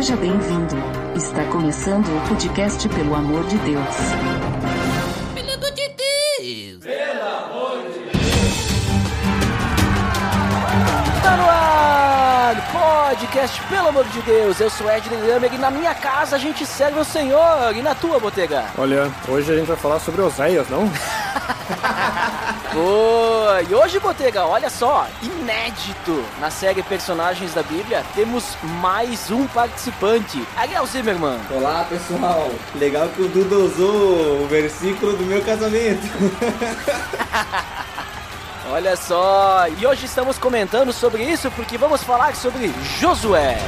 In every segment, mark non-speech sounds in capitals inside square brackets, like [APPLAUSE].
Seja bem-vindo. Está começando o podcast Pelo Amor de Deus. Pelo amor de Deus! Tá no ar! Podcast, pelo amor de Deus! Eu sou Ed Lamer e na minha casa a gente serve o Senhor! E na tua, Botega? Olha, hoje a gente vai falar sobre Oséias, não? [LAUGHS] Boa! E hoje, Botega, olha só, inédito! Na série Personagens da Bíblia, temos mais um participante, Ariel Zimmerman. Olá pessoal, legal que o Duda usou o versículo do meu casamento. [LAUGHS] Olha só, e hoje estamos comentando sobre isso porque vamos falar sobre Josué.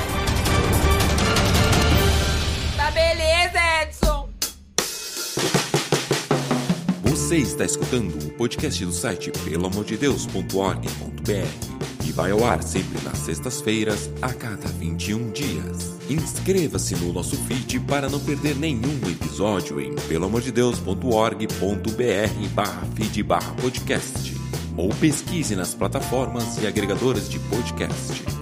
Você está escutando o podcast do site pelamordedeus.org.br e vai ao ar sempre nas sextas-feiras, a cada 21 dias. Inscreva-se no nosso feed para não perder nenhum episódio em pelamordedeus.org.br barra feed barra podcast ou pesquise nas plataformas e agregadores de podcast.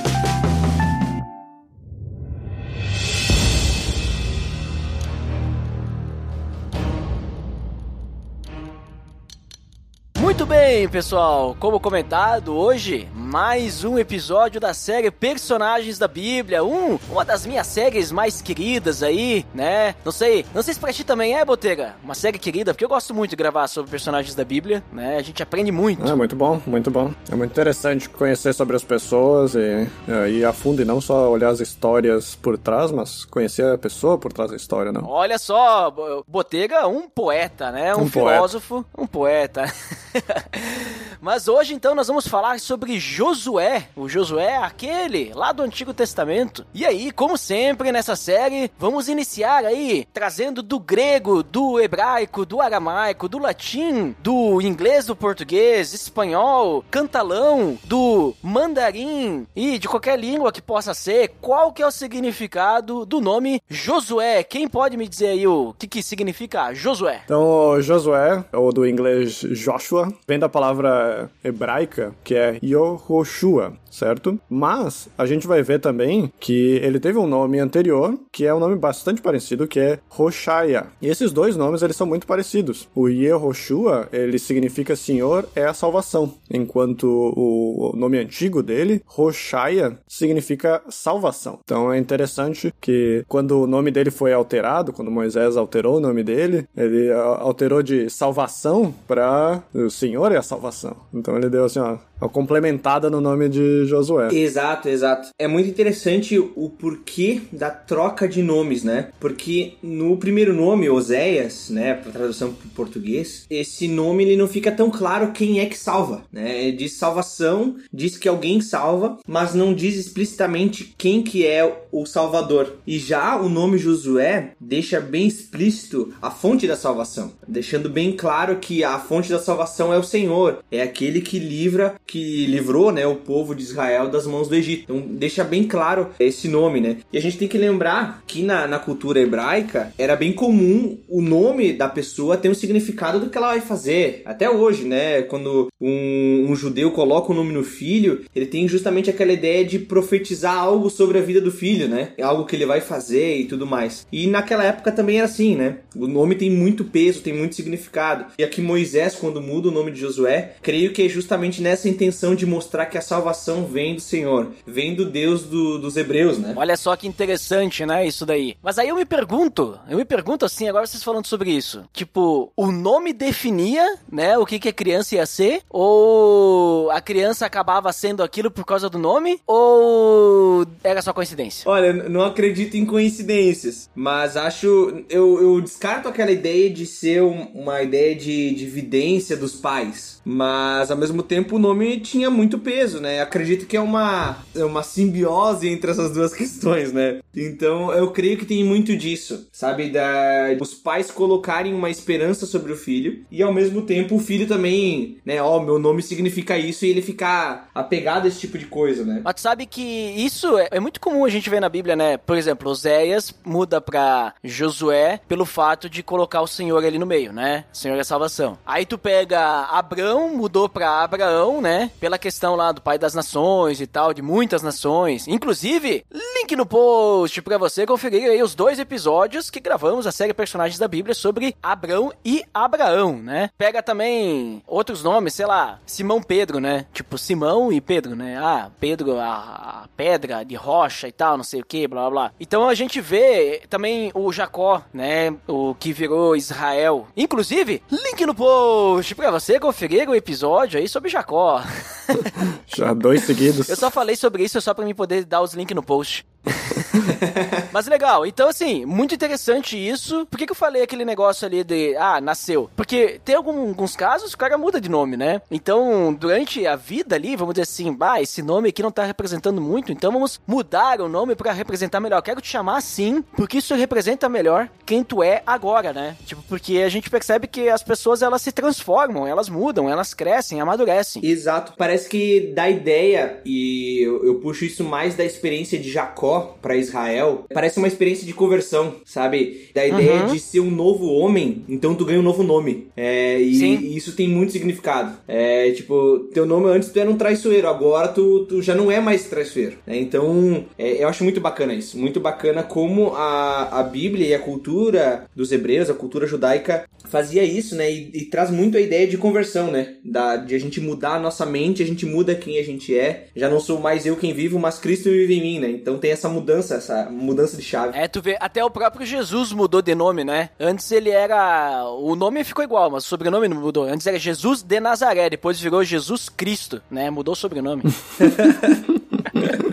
bem, pessoal. Como comentado, hoje mais um episódio da série Personagens da Bíblia, um, uma das minhas séries mais queridas aí, né? Não sei, não sei se pra ti também é, Botega, uma série querida, porque eu gosto muito de gravar sobre personagens da Bíblia, né? A gente aprende muito. É muito bom, muito bom. É muito interessante conhecer sobre as pessoas e ir a fundo e não só olhar as histórias por trás, mas conhecer a pessoa por trás da história, não? Olha só, Bo- Botega, um poeta, né? Um, Um poeta. filósofo, um poeta. [LAUGHS] Mas hoje então nós vamos falar sobre Josué. O Josué, aquele lá do Antigo Testamento. E aí, como sempre nessa série, vamos iniciar aí trazendo do grego, do hebraico, do aramaico, do latim, do inglês, do português, espanhol, cantalão, do mandarim e de qualquer língua que possa ser, qual que é o significado do nome Josué? Quem pode me dizer aí o que, que significa Josué? Então, Josué, ou do inglês Joshua, vem da palavra hebraica, que é Yehoshua, certo? Mas a gente vai ver também que ele teve um nome anterior, que é um nome bastante parecido, que é Hoshaya. E esses dois nomes, eles são muito parecidos. O Yehoshua, ele significa Senhor é a salvação, enquanto o nome antigo dele, Hoshaya, significa salvação. Então é interessante que quando o nome dele foi alterado, quando Moisés alterou o nome dele, ele alterou de salvação para o Senhor é a salvação. Então ele deu assim, ó, complementada no nome de Josué. Exato, exato. É muito interessante o porquê da troca de nomes, né? Porque no primeiro nome, Oséias, né, para tradução para português, esse nome ele não fica tão claro quem é que salva, né? Ele Diz salvação, diz que alguém salva, mas não diz explicitamente quem que é o salvador. E já o nome Josué deixa bem explícito a fonte da salvação, deixando bem claro que a fonte da salvação é o Senhor, é aquele que livra, que livrou, né, o povo de Israel das mãos do Egito. Então deixa bem claro esse nome, né? E a gente tem que lembrar que na, na cultura hebraica era bem comum o nome da pessoa ter um significado do que ela vai fazer. Até hoje, né? Quando um, um judeu coloca o nome no filho, ele tem justamente aquela ideia de profetizar algo sobre a vida do filho, né? É algo que ele vai fazer e tudo mais. E naquela época também era assim, né? O nome tem muito peso, tem muito significado. E aqui Moisés, quando muda o nome de Josué, creio que é justamente nessa intenção de mostrar que a salvação vem do Senhor, vem do Deus do- dos hebreus, né? Olha só que interessante, né, isso daí. Mas aí eu me pergunto, eu me pergunto assim, agora vocês falando sobre isso. Tipo, o nome definia, né, o que, que a criança ia ser? Ou a criança acabava sendo aquilo por causa do nome? Ou era só coincidência? Olha, não acredito em coincidências, mas acho. Eu, eu descarto aquela ideia de ser um- uma ideia de, de evidência dos pais. Mas ao mesmo tempo o nome nome tinha muito peso, né? Acredito que é uma, é uma simbiose entre essas duas [LAUGHS] questões, né? Então eu creio que tem muito disso, sabe? Da, os pais colocarem uma esperança sobre o filho e ao mesmo tempo o filho também, né? Ó, meu nome significa isso e ele ficar apegado a esse tipo de coisa, né? Mas tu sabe que isso é, é muito comum a gente ver na Bíblia, né? Por exemplo, Oséias muda pra Josué pelo fato de colocar o Senhor ali no meio, né? Senhor é salvação. Aí tu pega Abrão, mudou pra Abraão, né? Pela questão lá do pai das nações e tal, de muitas nações. Inclusive, link no post pra você conferir aí os dois episódios que gravamos a série Personagens da Bíblia sobre Abrão e Abraão, né? Pega também outros nomes, sei lá, Simão Pedro, né? Tipo Simão e Pedro, né? Ah, Pedro, a, a pedra de rocha e tal, não sei o que, blá blá. Então a gente vê também o Jacó, né? O que virou Israel. Inclusive, link no post pra você conferir o episódio aí sobre Jacó. [LAUGHS] Já dois seguidos. Eu só falei sobre isso só pra mim poder dar os links no post. [LAUGHS] Mas legal, então assim, muito interessante isso. Por que, que eu falei aquele negócio ali de, ah, nasceu? Porque tem algum, alguns casos que o cara muda de nome, né? Então, durante a vida ali, vamos dizer assim, bah, esse nome aqui não tá representando muito, então vamos mudar o nome para representar melhor. Quero te chamar assim, porque isso representa melhor quem tu é agora, né? Tipo, porque a gente percebe que as pessoas elas se transformam, elas mudam, elas crescem, amadurecem. Exato, parece que dá ideia, e eu, eu puxo isso mais da experiência de Jacó para Israel, parece uma experiência de conversão, sabe? Da ideia Uhum. de ser um novo homem, então tu ganha um novo nome. É, e, e isso tem muito significado. É, tipo, teu nome antes tu era um traiçoeiro, agora tu, tu já não é mais traiçoeiro. né? Então, é, eu acho muito bacana isso. Muito bacana como a, a Bíblia e a cultura dos hebreus, a cultura judaica, fazia isso, né? E, e traz muito a ideia de conversão, né? Da, de a gente mudar a nossa mente, a gente muda quem a gente é. Já não sou mais eu quem vivo, mas Cristo vive em mim, né? Então tem essa mudança, essa mudança de chave. É, tu vê, até o próprio Jesus mudou de nome, né? Antes ele era. O nome ficou igual, mas o sobrenome não mudou. Antes era Jesus de Nazaré, depois virou Jesus Cristo, né? Mudou o sobrenome. [LAUGHS]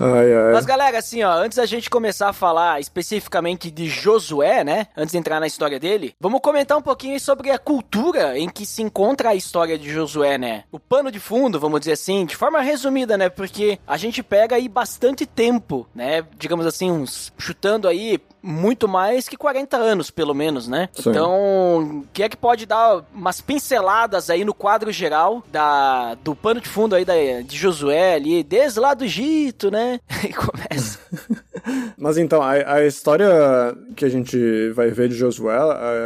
Ai, ai. Mas galera, assim, ó, antes da gente começar a falar especificamente de Josué, né? Antes de entrar na história dele, vamos comentar um pouquinho sobre a cultura em que se encontra a história de Josué, né? O pano de fundo, vamos dizer assim, de forma resumida, né? Porque a gente pega aí bastante tempo, né? Digamos assim, uns chutando aí muito mais que 40 anos, pelo menos, né? Sim. Então, o que é que pode dar umas pinceladas aí no quadro geral da, do pano de fundo aí da, de Josué ali, desde lá do Egito, né? [LAUGHS] E começa. [LAUGHS] Mas então, a, a história que a gente vai ver de Josué,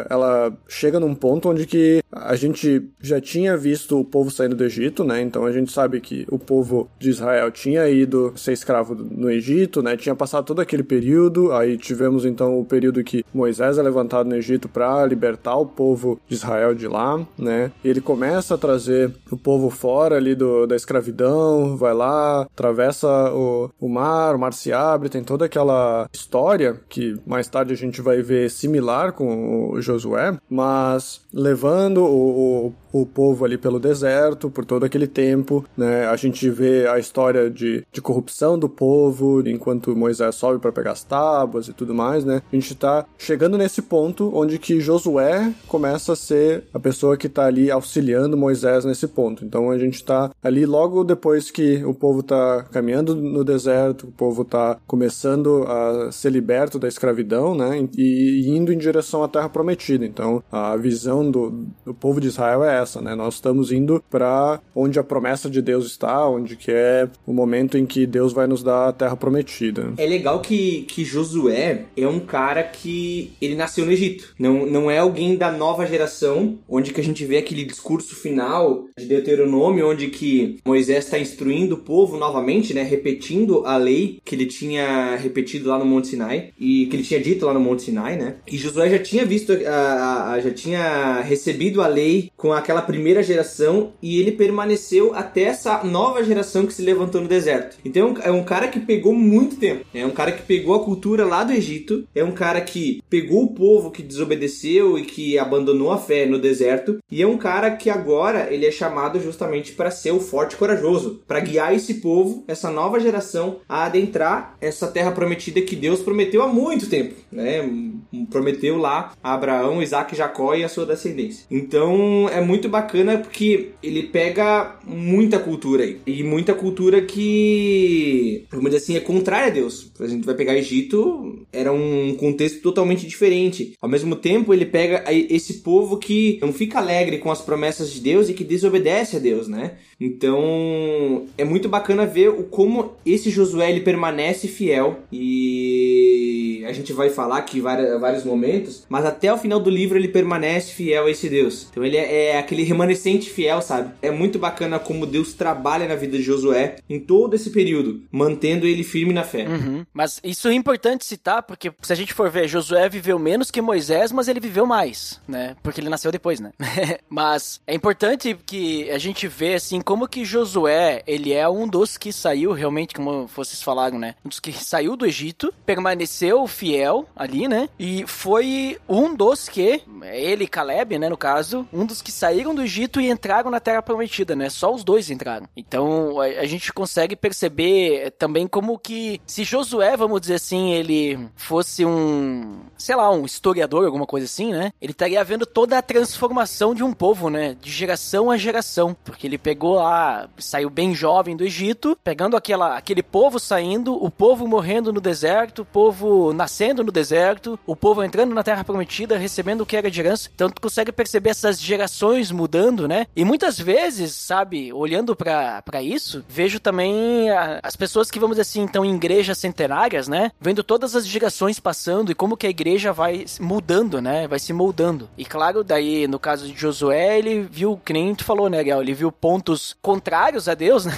ela chega num ponto onde que a gente já tinha visto o povo saindo do Egito, né? Então a gente sabe que o povo de Israel tinha ido ser escravo no Egito, né? Tinha passado todo aquele período, aí tivemos então o período que Moisés é levantado no Egito para libertar o povo de Israel de lá, né? Ele começa a trazer o povo fora ali do, da escravidão, vai lá, atravessa o, o mar, o mar se abre, tem toda aquela história que mais tarde a gente vai ver similar com o Josué, mas levando o, o, o povo ali pelo deserto por todo aquele tempo, né? A gente vê a história de, de corrupção do povo enquanto Moisés sobe para pegar as tábuas e tudo mais, né? A gente tá chegando nesse ponto onde que Josué começa a ser a pessoa que tá ali auxiliando Moisés nesse ponto. Então a gente tá ali logo depois que o povo tá caminhando no deserto, o povo tá começando a ser liberto da escravidão, né? E, e indo em direção à terra prometida. Então a visão do, do povo de Israel é essa, né? Nós estamos indo para onde a promessa de Deus está, onde que é o momento em que Deus vai nos dar a terra prometida. É legal que, que Josué é um cara que ele nasceu no Egito. Não, não é alguém da nova geração, onde que a gente vê aquele discurso final de Deuteronômio, onde que Moisés está instruindo o povo novamente, né? Repetindo a lei que ele tinha repetido lá no Monte Sinai e que ele tinha dito lá no Monte Sinai, né? E Josué já tinha visto, a, a- já tinha recebido a lei com aquela primeira geração e ele permaneceu até essa nova geração que se levantou no deserto. Então é um cara que pegou muito tempo. É um cara que pegou a cultura lá do Egito. É um cara que pegou o povo que desobedeceu e que abandonou a fé no deserto. E é um cara que agora ele é chamado justamente para ser o forte e corajoso, para guiar esse povo, essa nova geração, a adentrar essa terra prometida que Deus prometeu há muito tempo, né? Prometeu lá a Abraão, Isaac, Jacó e a sua descendência. Então é muito bacana porque ele pega muita cultura aí. E muita cultura que, vamos dizer assim, é contrária a Deus. A gente vai pegar Egito, era um contexto totalmente diferente. Ao mesmo tempo, ele pega esse povo que não fica alegre com as promessas de Deus e que desobedece a Deus, né? Então é muito bacana ver o como esse Josué ele permanece fiel e a gente vai falar aqui vários, vários momentos, mas até o final do livro ele permanece fiel a esse Deus. Então ele é, é aquele remanescente fiel, sabe? É muito bacana como Deus trabalha na vida de Josué em todo esse período, mantendo ele firme na fé. Uhum. Mas isso é importante citar, porque se a gente for ver, Josué viveu menos que Moisés, mas ele viveu mais, né? Porque ele nasceu depois, né? [LAUGHS] mas é importante que a gente vê, assim, como que Josué, ele é um dos que saiu realmente, como vocês falaram, né? Um dos que saiu do Egito, permaneceu fiel ali, né? E foi um dos que, ele e Caleb, né, no caso, um dos que saíram do Egito e entraram na Terra Prometida, né? Só os dois entraram. Então, a, a gente consegue perceber também como que, se Josué, vamos dizer assim, ele fosse um, sei lá, um historiador, alguma coisa assim, né? Ele estaria vendo toda a transformação de um povo, né? De geração a geração. Porque ele pegou lá, saiu bem jovem do Egito, pegando aquela, aquele povo saindo, o povo morrendo no deserto, o povo nascendo no deserto, o povo entrando na terra prometida, recebendo o que era de herança. Então tu consegue perceber essas gerações mudando, né? E muitas vezes, sabe, olhando para isso, vejo também a, as pessoas que, vamos dizer assim, estão em igrejas centenárias, né? Vendo todas as gerações passando e como que a igreja vai mudando, né? Vai se moldando. E claro, daí, no caso de Josué, ele viu, que nem falou, né, Gal? Ele viu pontos contrários a Deus, [LAUGHS] né?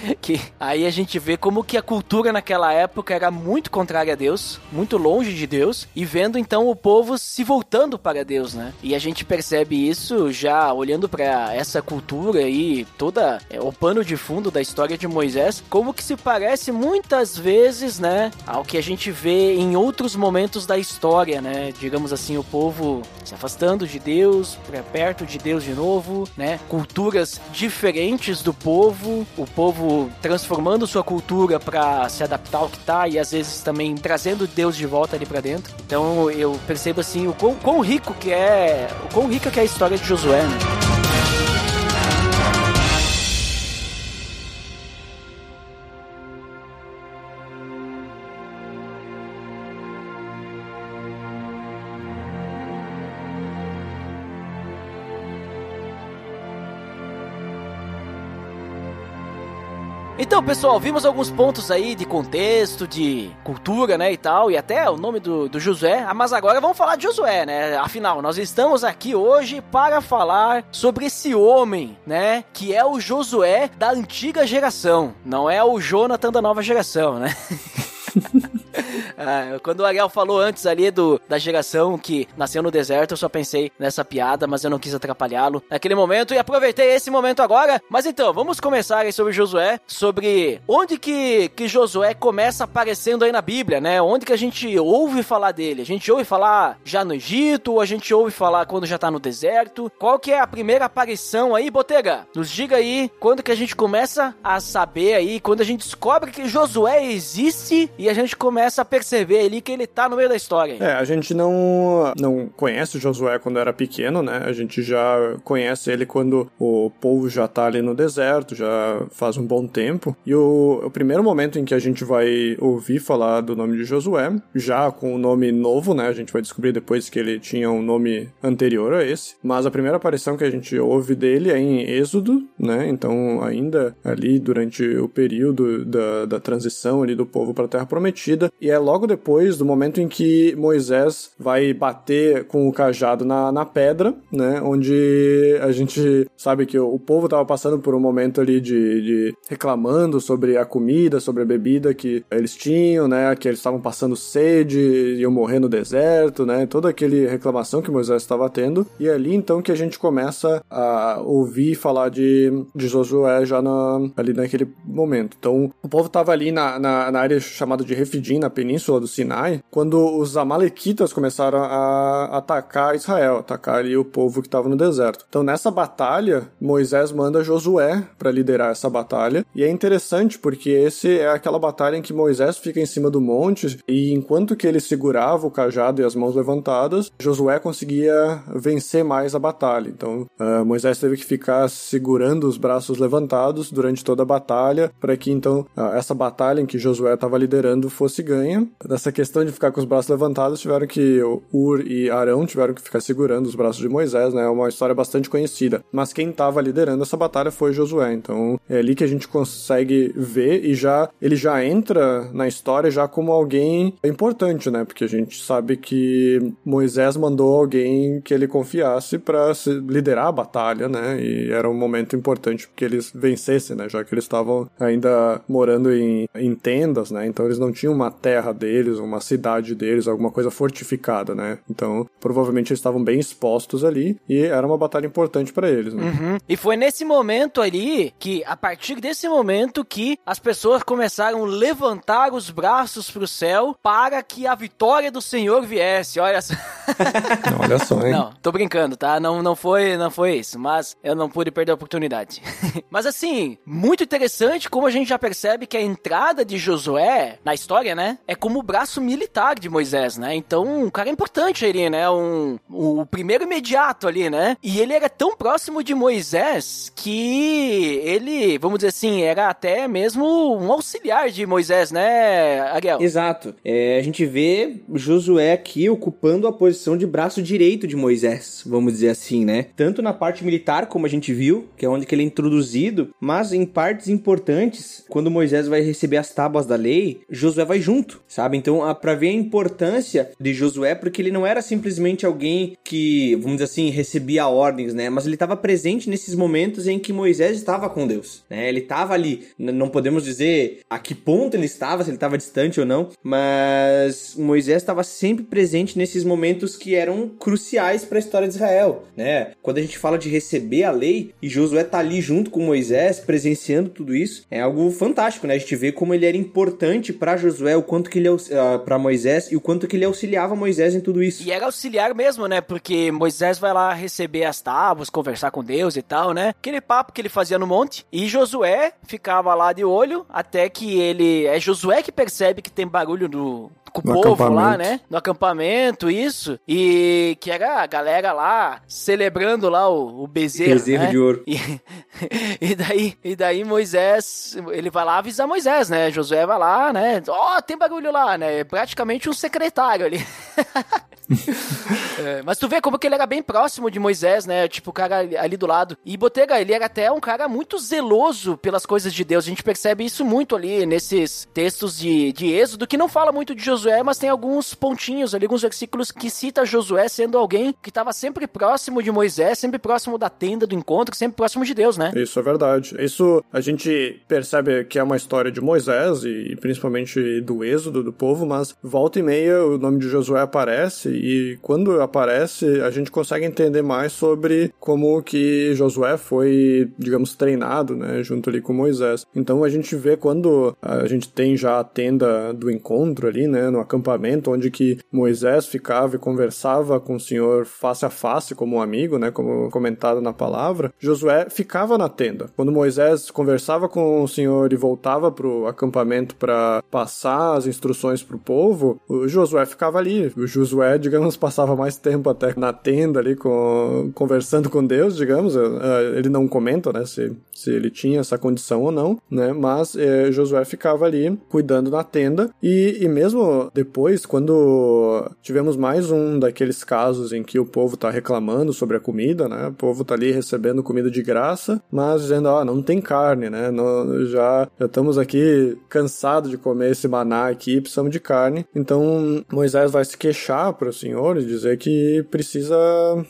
[LAUGHS] que aí a gente vê como que a cultura naquela época era muito contrária a Deus, muito longe de Deus, e vendo então o povo se voltando para Deus, né? E a gente percebe isso já olhando para essa cultura e toda é, o pano de fundo da história de Moisés, como que se parece muitas vezes, né, ao que a gente vê em outros momentos da história, né? Digamos assim, o povo se afastando de Deus, para perto de Deus de novo, né? Culturas diferentes do povo, o povo transformando sua cultura para se adaptar ao que tá e às vezes também trazendo Deus de volta ali para dentro. Então eu percebo assim o quão, quão, rico que é, o quão rica que é a história de Josué, né? Então, pessoal, vimos alguns pontos aí de contexto, de cultura, né, e tal, e até o nome do, do Josué, ah, mas agora vamos falar de Josué, né? Afinal, nós estamos aqui hoje para falar sobre esse homem, né, que é o Josué da antiga geração, não é o Jonathan da nova geração, né? [LAUGHS] ah, quando o Ariel falou antes ali do, da geração que nasceu no deserto, eu só pensei nessa piada, mas eu não quis atrapalhá-lo naquele momento e aproveitei esse momento agora. Mas então, vamos começar aí sobre Josué, sobre onde que, que Josué começa aparecendo aí na Bíblia, né? Onde que a gente ouve falar dele? A gente ouve falar já no Egito, ou a gente ouve falar quando já tá no deserto? Qual que é a primeira aparição aí, Botega? Nos diga aí quando que a gente começa a saber aí, quando a gente descobre que Josué existe e a gente começa a perceber ali que ele tá no meio da história. É, a gente não, não conhece o Josué quando era pequeno, né? A gente já conhece ele quando o povo já tá ali no deserto, já faz um bom tempo. E o, o primeiro momento em que a gente vai ouvir falar do nome de Josué, já com o nome novo, né? A gente vai descobrir depois que ele tinha um nome anterior a esse. Mas a primeira aparição que a gente ouve dele é em Êxodo, né? Então, ainda ali durante o período da, da transição ali do povo para a Terra Prometida. E é logo depois do momento em que Moisés vai bater com o cajado na, na pedra, né? Onde a gente sabe que o povo estava passando por um momento ali de, de, reclamando sobre a comida, sobre a bebida que eles tinham, né? Que eles estavam passando sede, iam morrer no deserto, né? Toda aquele reclamação que Moisés estava tendo. E é ali então que a gente começa a ouvir falar de, de Josué já na, ali naquele momento. Então o povo estava ali na, na, na área chamada de Refidim, na península península do Sinai, quando os amalequitas começaram a atacar Israel, atacar ali o povo que estava no deserto. Então nessa batalha, Moisés manda Josué para liderar essa batalha, e é interessante porque esse é aquela batalha em que Moisés fica em cima do monte e enquanto que ele segurava o cajado e as mãos levantadas, Josué conseguia vencer mais a batalha. Então uh, Moisés teve que ficar segurando os braços levantados durante toda a batalha para que então uh, essa batalha em que Josué estava liderando fosse ganha. Nessa questão de ficar com os braços levantados, tiveram que Ur e Arão tiveram que ficar segurando os braços de Moisés, né? É uma história bastante conhecida. Mas quem estava liderando essa batalha foi Josué. Então é ali que a gente consegue ver e já ele já entra na história já como alguém importante, né? Porque a gente sabe que Moisés mandou alguém que ele confiasse para liderar a batalha, né? E era um momento importante que eles vencessem, né? Já que eles estavam ainda morando em, em tendas, né? Então eles não tinham uma terra deles, uma cidade deles, alguma coisa fortificada, né? Então provavelmente eles estavam bem expostos ali e era uma batalha importante para eles, né? Uhum. E foi nesse momento ali que, a partir desse momento, que as pessoas começaram a levantar os braços para o céu para que a vitória do Senhor viesse. Olha só. [LAUGHS] Olha só, hein? Não, tô brincando, tá? Não, não foi, não foi isso, mas eu não pude perder a oportunidade. [LAUGHS] mas assim, muito interessante como a gente já percebe que a entrada de Josué na história, né, é como o braço militar de Moisés, né? Então, um cara importante ali, né? Um, um, o primeiro imediato ali, né? E ele era tão próximo de Moisés que ele, vamos dizer assim, era até mesmo um auxiliar de Moisés, né, Ariel? Exato. É, a gente vê Josué aqui ocupando a posição de braço direito de Moisés, vamos dizer assim, né? Tanto na parte militar, como a gente viu, que é onde que ele é introduzido, mas em partes importantes, quando Moisés vai receber as tábuas da lei, Josué vai junto, sabe? Então, para ver a importância de Josué, porque ele não era simplesmente alguém que, vamos dizer assim, recebia ordens, né? Mas ele estava presente nesses momentos em que Moisés estava com Deus, né? Ele estava ali, não podemos dizer a que ponto ele estava, se ele estava distante ou não, mas Moisés estava sempre presente nesses momentos que eram cruciais para a história de Israel, né? Quando a gente fala de receber a lei e Josué tá ali junto com Moisés, presenciando tudo isso, é algo fantástico, né? A gente vê como ele era importante para Josué, o quanto que ele uh, para Moisés e o quanto que ele auxiliava Moisés em tudo isso. E era auxiliar mesmo, né? Porque Moisés vai lá receber as tábuas, conversar com Deus e tal, né? Aquele papo que ele fazia no monte. E Josué ficava lá de olho até que ele. É Josué que percebe que tem barulho do, com o No povo lá, né? No acampamento, isso. E que era a galera lá celebrando lá o, o bezerro. Bezerro né? de ouro. E, [LAUGHS] e daí, e daí Moisés, ele vai lá avisar Moisés, né? Josué vai lá, né? Ó, tem bagulho lá, né? Praticamente um secretário ali. [LAUGHS] É, mas tu vê como que ele era bem próximo de Moisés, né? Tipo, o cara ali- do lado. E Botega, ele era até um cara muito zeloso pelas coisas de Deus. A gente percebe isso muito ali nesses textos de, de Êxodo, que não fala muito de Josué, mas tem alguns pontinhos ali, alguns versículos que cita Josué sendo alguém que estava sempre próximo de Moisés, sempre próximo da tenda do encontro, sempre próximo de Deus, né? Isso é verdade. Isso a gente percebe que é uma história de Moisés e principalmente do êxodo do povo, mas volta e meia o nome de Josué aparece e quando aparece a gente consegue entender mais sobre como que Josué foi, digamos, treinado, né, junto ali com Moisés. Então a gente vê quando a gente tem já a tenda do encontro ali, né, no acampamento, onde que Moisés ficava e conversava com o Senhor face a face como um amigo, né, como comentado na palavra, Josué ficava na tenda. Quando Moisés conversava com o Senhor e voltava pro acampamento para passar as instruções pro povo, o Josué ficava ali. O Josué, digamos, passava mais tempo até na tenda ali com, conversando com Deus, digamos. Eh, Ele não comenta, né, se, se ele tinha essa condição ou não, né, mas eh, Josué ficava ali cuidando na tenda e, e mesmo depois, quando tivemos mais um daqueles casos em que o povo tá reclamando sobre a comida, né, o povo tá ali recebendo comida de graça, mas dizendo, ah, não tem carne, né, não- já, já estamos aqui cansados de comer esse maná aqui, precisamos de carne. Então Moisés vai se queixar para Senhor e dizer que precisa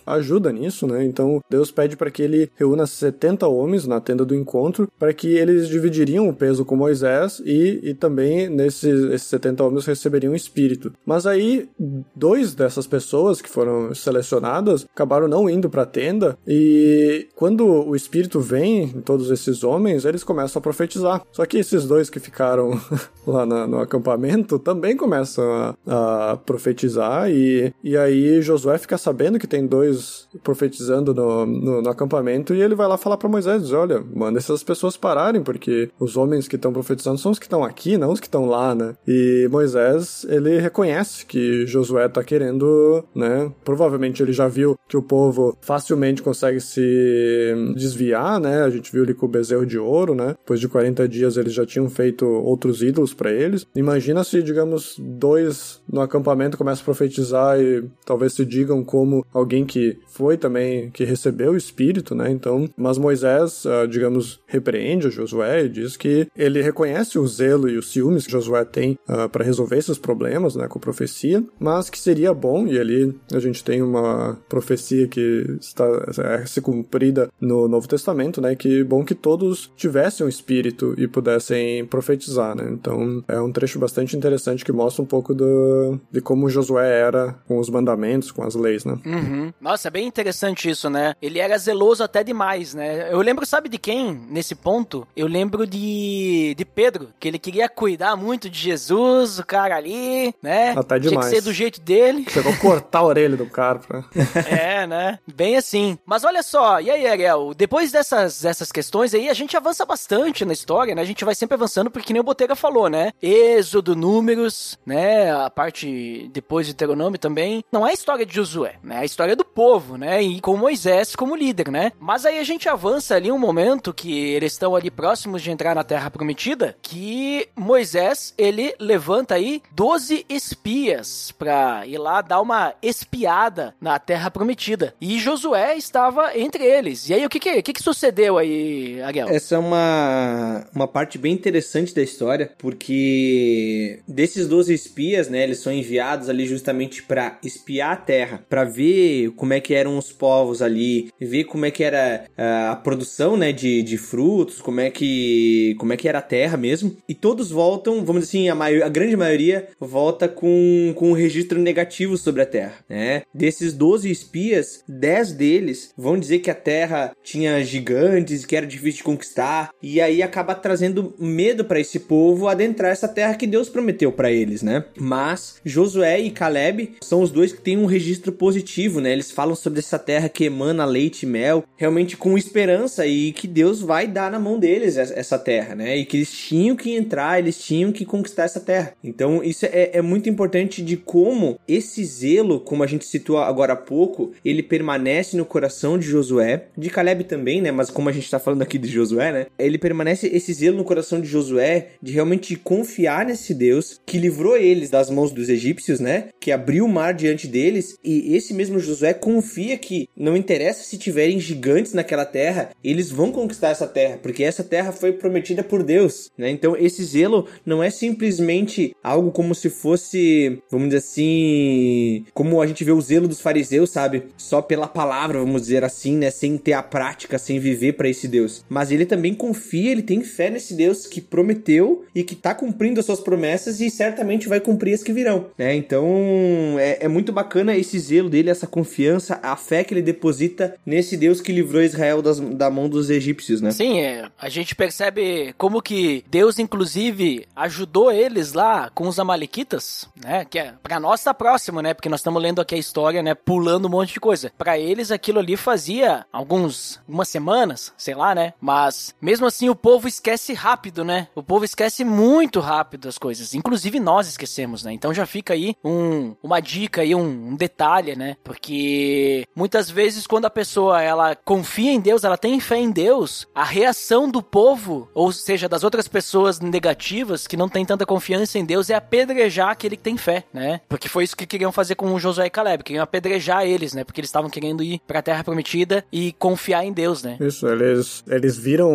ajuda nisso, né? Então Deus pede para que ele reúna 70 homens na tenda do encontro para que eles dividiriam o peso com Moisés e, e também nesses esses 70 homens receberiam o espírito. Mas aí dois dessas pessoas que foram selecionadas acabaram não indo para a tenda e quando o espírito vem em todos esses homens, eles começam a profetizar. Só que esses dois que ficaram [LAUGHS] lá na, no acampamento também começam a, a profetizar e, e aí Josué fica sabendo que tem dois profetizando no, no, no acampamento e ele vai lá falar para Moisés, diz, olha, manda essas pessoas pararem porque os homens que estão profetizando são os que estão aqui, não os que estão lá, né? E Moisés, ele reconhece que Josué tá querendo, né? Provavelmente ele já viu que o povo facilmente consegue se desviar, né? A gente viu ali com o bezerro de ouro, né? Depois de 40 dias eles já tinham feito outros ídolos para eles. Imagina se, digamos, dois no acampamento começam a profetizar e talvez se digam como alguém que foi também, que recebeu o Espírito, né? Então, mas Moisés, uh, digamos, repreende Josué e diz que ele reconhece o zelo e os ciúmes que Josué tem ah, para resolver esses problemas, né, com profecia, mas que seria bom, e ali a gente tem uma profecia que está é, se cumprida no Novo Testamento, né, que bom que todos tivessem um espírito e pudessem profetizar, né, então é um trecho bastante interessante que mostra um pouco do, de como Josué era com os mandamentos, com as leis, né. Uhum. Nossa, é bem interessante isso, né, ele era zeloso até demais, né, eu lembro, sabe de quem, nesse ponto? Eu lembro de, de Pedro, que ele queria cuidar muito de Jesus, Jesus, o cara ali, né? Até demais. Tinha que ser do jeito dele. Chegou a cortar a orelha do cara. Pra... [LAUGHS] é, né? Bem assim. Mas olha só, e aí, Ariel? Depois dessas, dessas questões aí, a gente avança bastante na história, né? A gente vai sempre avançando, porque nem o Botega falou, né? Êxodo, números, né? A parte depois de Deuteronômio também. Não é a história de Josué, né? É a história do povo, né? E com Moisés como líder, né? Mas aí a gente avança ali um momento que eles estão ali próximos de entrar na Terra Prometida, que Moisés, ele levanta aí 12 espias pra ir lá dar uma espiada na Terra Prometida. E Josué estava entre eles. E aí, o que que, que, que sucedeu aí, Ariel? Essa é uma, uma parte bem interessante da história, porque desses 12 espias, né, eles são enviados ali justamente para espiar a Terra, para ver como é que eram os povos ali, ver como é que era ah, a produção, né, de, de frutos, como é que como é que era a Terra mesmo. E todos voltam, vamos dizer assim, a a grande maioria volta com, com um registro negativo sobre a Terra, né? Desses 12 espias, 10 deles vão dizer que a Terra tinha gigantes, que era difícil de conquistar, e aí acaba trazendo medo para esse povo adentrar essa terra que Deus prometeu para eles, né? Mas Josué e Caleb são os dois que têm um registro positivo, né? Eles falam sobre essa terra que emana leite e mel, realmente com esperança e que Deus vai dar na mão deles essa terra, né? E que eles tinham que entrar, eles tinham que conquistar essa terra. Então, isso é, é muito importante de como esse zelo, como a gente citou agora há pouco, ele permanece no coração de Josué, de Caleb também, né? Mas como a gente tá falando aqui de Josué, né? Ele permanece esse zelo no coração de Josué de realmente confiar nesse Deus que livrou eles das mãos dos egípcios, né? Que abriu o mar diante deles. E esse mesmo Josué confia que não interessa se tiverem gigantes naquela terra, eles vão conquistar essa terra, porque essa terra foi prometida por Deus, né? Então, esse zelo não é simplesmente algo como se fosse, vamos dizer assim, como a gente vê o zelo dos fariseus, sabe? Só pela palavra, vamos dizer assim, né? Sem ter a prática, sem viver para esse Deus. Mas ele também confia, ele tem fé nesse Deus que prometeu e que tá cumprindo as suas promessas e certamente vai cumprir as que virão, né? Então é, é muito bacana esse zelo dele, essa confiança, a fé que ele deposita nesse Deus que livrou Israel das, da mão dos egípcios, né? Sim, é, a gente percebe como que Deus, inclusive, ajudou eles lá com os amalequitas, né? Que é, para nós tá próximo, né? Porque nós estamos lendo aqui a história, né? Pulando um monte de coisa. Para eles aquilo ali fazia alguns umas semanas, sei lá, né? Mas mesmo assim o povo esquece rápido, né? O povo esquece muito rápido as coisas. Inclusive nós esquecemos, né? Então já fica aí um, uma dica aí, um, um detalhe, né? Porque muitas vezes quando a pessoa ela confia em Deus, ela tem fé em Deus, a reação do povo, ou seja, das outras pessoas negativas que não tem tanta confiança em Deus é apedrejar aquele que tem fé, né? Porque foi isso que queriam fazer com o Josué e Caleb, queriam apedrejar eles, né? Porque eles estavam querendo ir para a Terra Prometida e confiar em Deus, né? Isso, eles, eles viram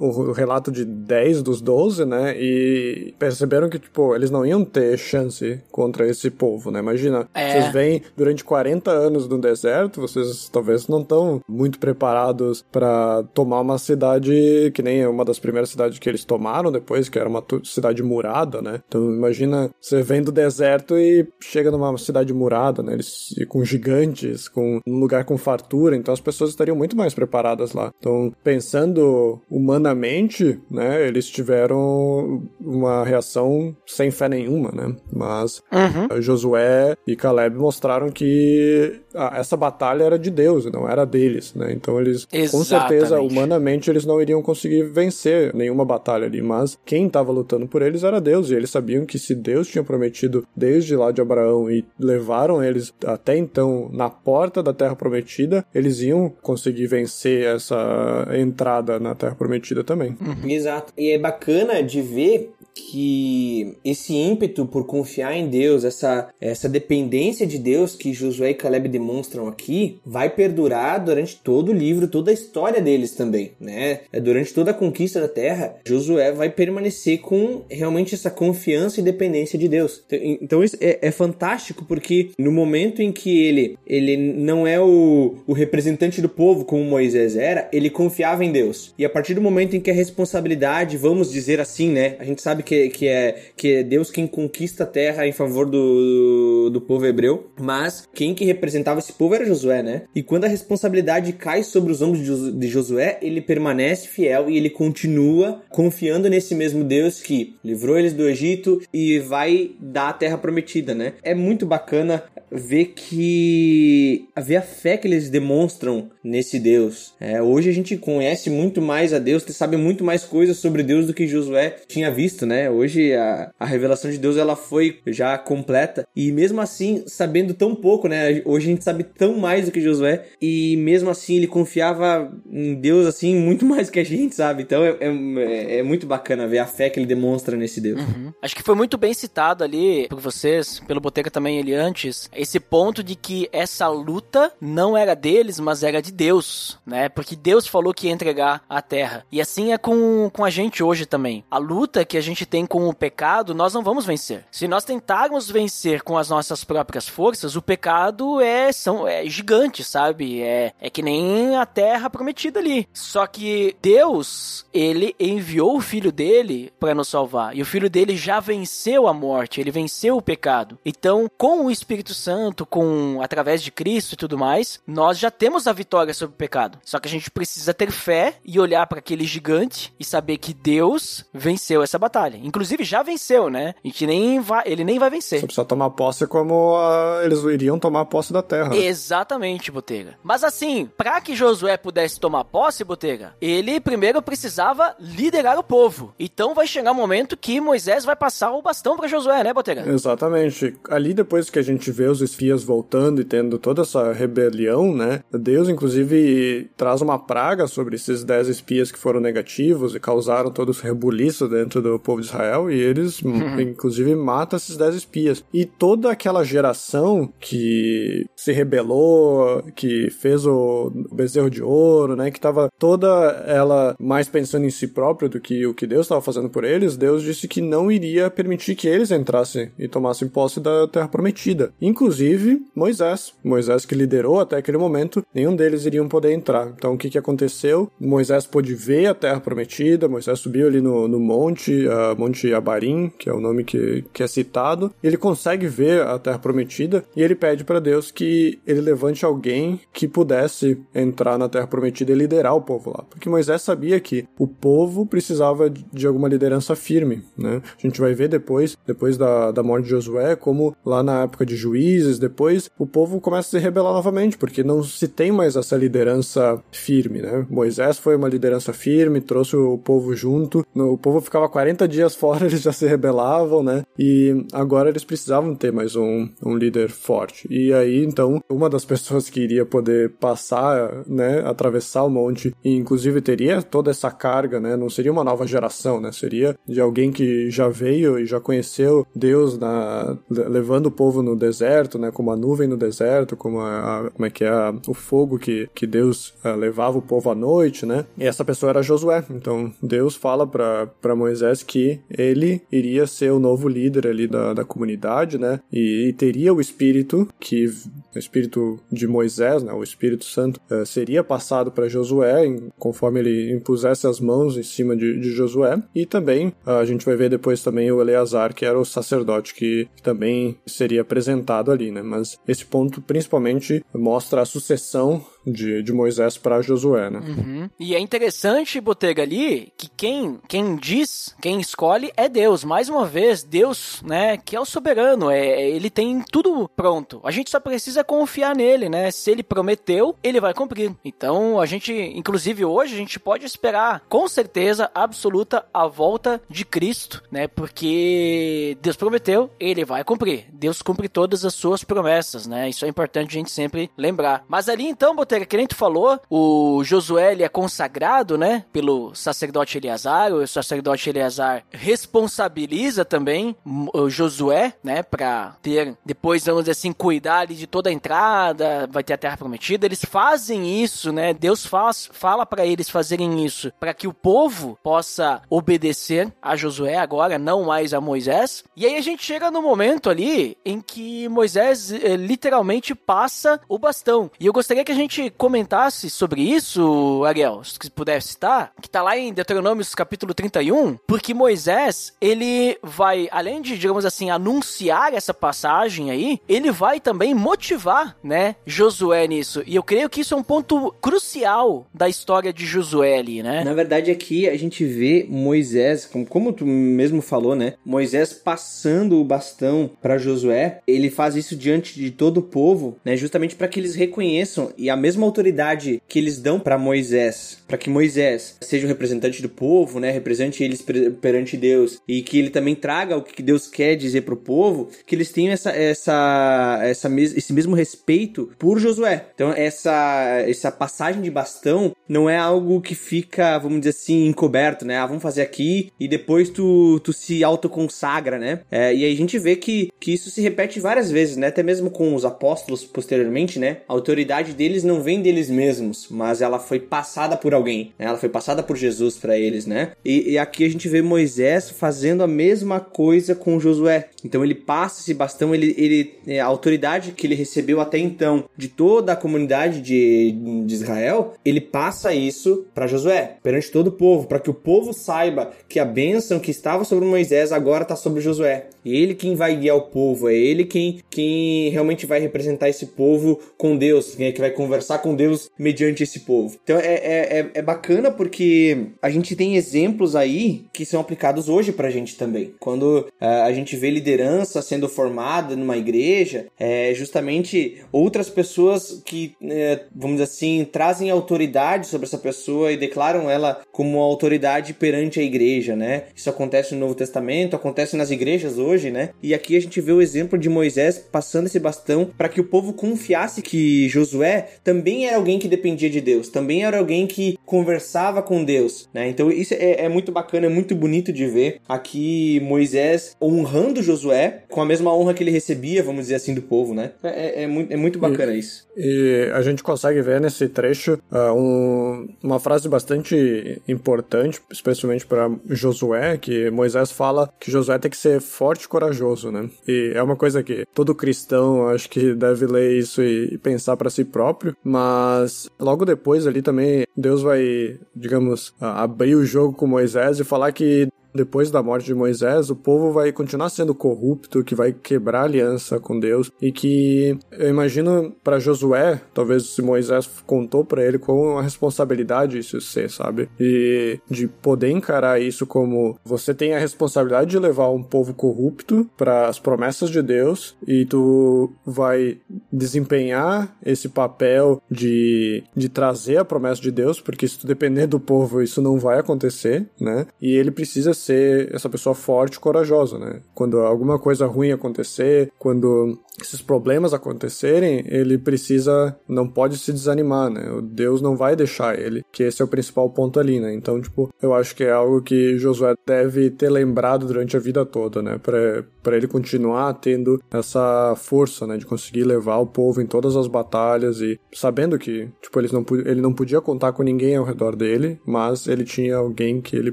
o, o relato de 10 dos 12, né? E perceberam que, tipo, eles não iam ter chance contra esse povo, né? Imagina Imagina, É. vocês vêm durante 40 anos no deserto, vocês talvez não estão muito preparados pra tomar uma cidade que nem uma das primeiras cidades que eles tomaram depois, que era uma cidade murada, né? Então imagina, você vem do deserto e chega numa cidade murada, né? Eles com gigantes, com um lugar com fartura, então as pessoas estariam muito mais preparadas lá. Então, pensando humanamente, né, eles tiveram uma reação sem fé nenhuma, né? Mas Uhum. Josué e Caleb mostraram que ah, essa batalha era de Deus, não era deles, né? Então eles, com certeza, Exatamente. humanamente, eles não iriam conseguir vencer nenhuma batalha ali, mas quem estava lutando por eles era Deus, e eles sabiam que se Deus tinha prometido desde lá de Abraão e levaram eles até então na porta da Terra Prometida, eles iam conseguir vencer essa entrada na Terra Prometida também. Exato. E é bacana de ver que esse ímpeto por confiar em Deus, essa, essa dependência de Deus que Josué e Caleb demonstram aqui, vai perdurar durante todo o livro, toda a história deles também, né? É, Durante toda a conquista da terra, Josué vai permanecer com realmente essa confiança e dependência de Deus. Então, Então isso é, é fantástico porque no momento em que ele, ele não é o, o representante do povo como Moisés era, ele confiava em Deus. E a partir do momento em que a responsabilidade, vamos dizer assim, né? A gente sabe que, que, é, que é Deus quem conquista a terra em favor do, do povo hebreu, mas quem que representava esse povo era Josué, né? E quando a responsabilidade cai sobre os ombros de Jos- de Josué, ele permanece fiel e ele continua confiando nesse mesmo Deus que livrou eles do Egito e vai dar a terra prometida, né? É muito bacana ver que ver a fé que eles demonstram nesse Deus. É, hoje a gente conhece muito mais a Deus, sabe muito mais coisas sobre Deus do que Josué tinha visto, né? Hoje a, a revelação de Deus ela foi já completa e mesmo assim sabendo tão pouco, né? Hoje a gente sabe tão mais do que Josué e mesmo assim ele confiava em Deus assim muito [LAUGHS] mais que a gente, sabe? Então é, é, é muito bacana ver a fé que ele demonstra nesse Deus. Acho que foi muito bem citado ali por vocês, pelo Boteca também ele antes, esse ponto de que essa luta não era deles, mas era de Deus, né? Porque Deus falou que ia entregar a terra. E assim é com, com a gente hoje também. A luta que a gente tem com o pecado, nós não vamos vencer. Se nós tentarmos vencer com as nossas próprias forças, o pecado é, são, é gigante, sabe? É, é que nem a terra prometida ali. Só que Deus, ele enviou o filho dele para nos salvar. E o filho dele já venceu a morte, ele venceu o pecado. Então, com o Espírito Santo, com através de Cristo e tudo mais, nós já temos a vitória sobre o pecado. Só que a gente precisa ter fé e olhar para aquele gigante e saber que Deus venceu essa batalha. Inclusive já venceu, né? A gente nem vai, ele nem vai vencer. Só precisa tomar posse como ah, eles iriam tomar posse da terra. Exatamente, Botega. Mas assim, para que Josué pudesse tomar posse, Botega, ele primeiro precisava liderar o povo. Então vai chegar um momento que Moisés vai passar o bastão para Josué, né, Botega? Exatamente. Ali depois que a gente vê os espias voltando e tendo toda essa rebelião, né? Deus, inclusive, traz uma praga sobre esses dez espias que foram negativos e causaram todo esse rebuliço dentro do povo Israel e eles, [LAUGHS] inclusive, matam esses dez espias. E toda aquela geração que se rebelou, que fez o bezerro de ouro, né? Que tava toda ela mais pensando em si própria do que o que Deus estava fazendo por eles, Deus disse que não iria permitir que eles entrassem e tomassem posse da terra prometida. Inclusive Moisés. Moisés que liderou até aquele momento, nenhum deles iriam poder entrar. Então o que, que aconteceu? Moisés pôde ver a terra prometida, Moisés subiu ali no, no monte, uh, Monte Abarim, que é o nome que, que é citado. Ele consegue ver a terra prometida e ele pede para Deus que ele levante alguém que pudesse entrar na terra prometida e liderar o povo lá. Porque Moisés sabia que o povo precisava de alguma liderança firme, né? A gente vai ver depois, depois da, da morte de Josué, como lá na época de juízes, depois o povo começa a se rebelar novamente, porque não se tem mais essa liderança firme, né? Moisés foi uma liderança firme, trouxe o povo junto, o povo ficava 40 dias fora, [LAUGHS] eles já se rebelavam, né? E agora eles precisavam ter mais um, um líder forte. E aí, então, uma das [LAUGHS] pessoas que iria poder passar, né, atravessar o monte, e inclusive teria toda essa carga, né? Não seria uma nova geração, né? Seria de alguém que já veio e já conheceu Deus na, levando o povo no deserto, né? Como a nuvem no deserto, como a, a como é que é a, o fogo que, que Deus uh, levava o povo à noite, né? E essa pessoa era Josué. Então Deus fala para Moisés que que ele iria ser o novo líder ali da, da comunidade, né? E, e teria o espírito que o espírito de Moisés, né, o Espírito Santo, uh, seria passado para Josué em, conforme ele impusesse as mãos em cima de, de Josué. E também uh, a gente vai ver depois também o Eleazar, que era o sacerdote que também seria apresentado ali, né? Mas esse ponto principalmente mostra a sucessão de, de Moisés para Josué, né? Uhum. E é interessante, Botega, ali, que quem, quem diz, quem escolhe é Deus. Mais uma vez, Deus, né, que é o soberano, é, ele tem tudo pronto. A gente só precisa confiar nele, né? Se ele prometeu, ele vai cumprir. Então, a gente, inclusive hoje, a gente pode esperar com certeza absoluta a volta de Cristo, né? Porque Deus prometeu, ele vai cumprir. Deus cumpre todas as suas promessas, né? Isso é importante a gente sempre lembrar. Mas ali então, Botega, que nem tu falou, o Josué ele é consagrado, né, pelo sacerdote Eleazar, o sacerdote Eleazar responsabiliza também o Josué, né, para ter, depois, vamos dizer assim, cuidar de toda a entrada, vai ter a terra prometida, eles fazem isso, né, Deus faz, fala para eles fazerem isso, para que o povo possa obedecer a Josué agora, não mais a Moisés, e aí a gente chega no momento ali em que Moisés eh, literalmente passa o bastão, e eu gostaria que a gente comentasse sobre isso, Ariel, se puder citar, que tá lá em Deuteronômios capítulo 31, porque Moisés, ele vai, além de, digamos assim, anunciar essa passagem aí, ele vai também motivar, né, Josué nisso. E eu creio que isso é um ponto crucial da história de Josué ali, né? Na verdade, aqui a gente vê Moisés, como, como tu mesmo falou, né? Moisés passando o bastão para Josué, ele faz isso diante de todo o povo, né? Justamente para que eles reconheçam e a mesma mesma autoridade que eles dão para Moisés, para que Moisés seja o representante do povo, né, represente eles perante Deus e que ele também traga o que Deus quer dizer para o povo, que eles tenham essa, essa, essa esse mesmo respeito por Josué. Então essa essa passagem de bastão não é algo que fica, vamos dizer assim, encoberto, né? Ah, vamos fazer aqui e depois tu, tu se autoconsagra, né? É, e aí a gente vê que, que isso se repete várias vezes, né? Até mesmo com os apóstolos posteriormente, né? A autoridade deles não vem deles mesmos, mas ela foi passada por alguém, né? ela foi passada por Jesus para eles, né? E, e, aqui a gente vê Moisés fazendo a mesma coisa com Josué. Então ele passa esse bastão, ele, ele é, a autoridade que ele recebeu até então de toda a comunidade de, de Israel, ele passa isso para Josué, perante todo o povo, para que o povo saiba que a bênção que estava sobre Moisés agora está sobre Josué. Ele quem vai guiar o povo, é ele quem, quem realmente vai representar esse povo com Deus, quem é que vai conversar com Deus mediante esse povo. Então é, é, é, é bacana porque a gente tem exemplos aí que são aplicados hoje pra gente também. Quando uh, a gente vê liderança sendo formada numa igreja, é justamente outras pessoas que, uh, vamos dizer assim, trazem autoridade sobre essa pessoa e declaram ela como autoridade perante a igreja, né? Isso acontece no Novo Testamento, acontece nas igrejas hoje, né? E aqui a gente vê o exemplo de Moisés passando esse bastão para que o povo confiasse que Josué também também era alguém que dependia de Deus, também era alguém que conversava com Deus, né? Então isso é, é muito bacana, é muito bonito de ver aqui Moisés honrando Josué com a mesma honra que ele recebia, vamos dizer assim, do povo, né? É, é, é muito, é muito bacana e, isso. E a gente consegue ver nesse trecho uh, um, uma frase bastante importante, especialmente para Josué, que Moisés fala que Josué tem que ser forte e corajoso, né? E é uma coisa que todo cristão acho que deve ler isso e pensar para si próprio, mas logo depois ali também Deus vai, digamos, abrir o jogo com Moisés e falar que depois da morte de Moisés, o povo vai continuar sendo corrupto, que vai quebrar aliança com Deus e que eu imagino para Josué, talvez se Moisés contou para ele com a responsabilidade isso ser, sabe? E de poder encarar isso como você tem a responsabilidade de levar um povo corrupto para as promessas de Deus e tu vai desempenhar esse papel de, de trazer a promessa de Deus, porque se tu depender do povo, isso não vai acontecer, né? E ele precisa ser essa pessoa forte e corajosa, né? Quando alguma coisa ruim acontecer, quando esses problemas acontecerem, ele precisa, não pode se desanimar, né? O Deus não vai deixar ele, que esse é o principal ponto ali, né? Então, tipo, eu acho que é algo que Josué deve ter lembrado durante a vida toda, né? Para ele continuar tendo essa força, né? De conseguir levar o povo em todas as batalhas e sabendo que, tipo, eles não, ele não podia contar com ninguém ao redor dele, mas ele tinha alguém que ele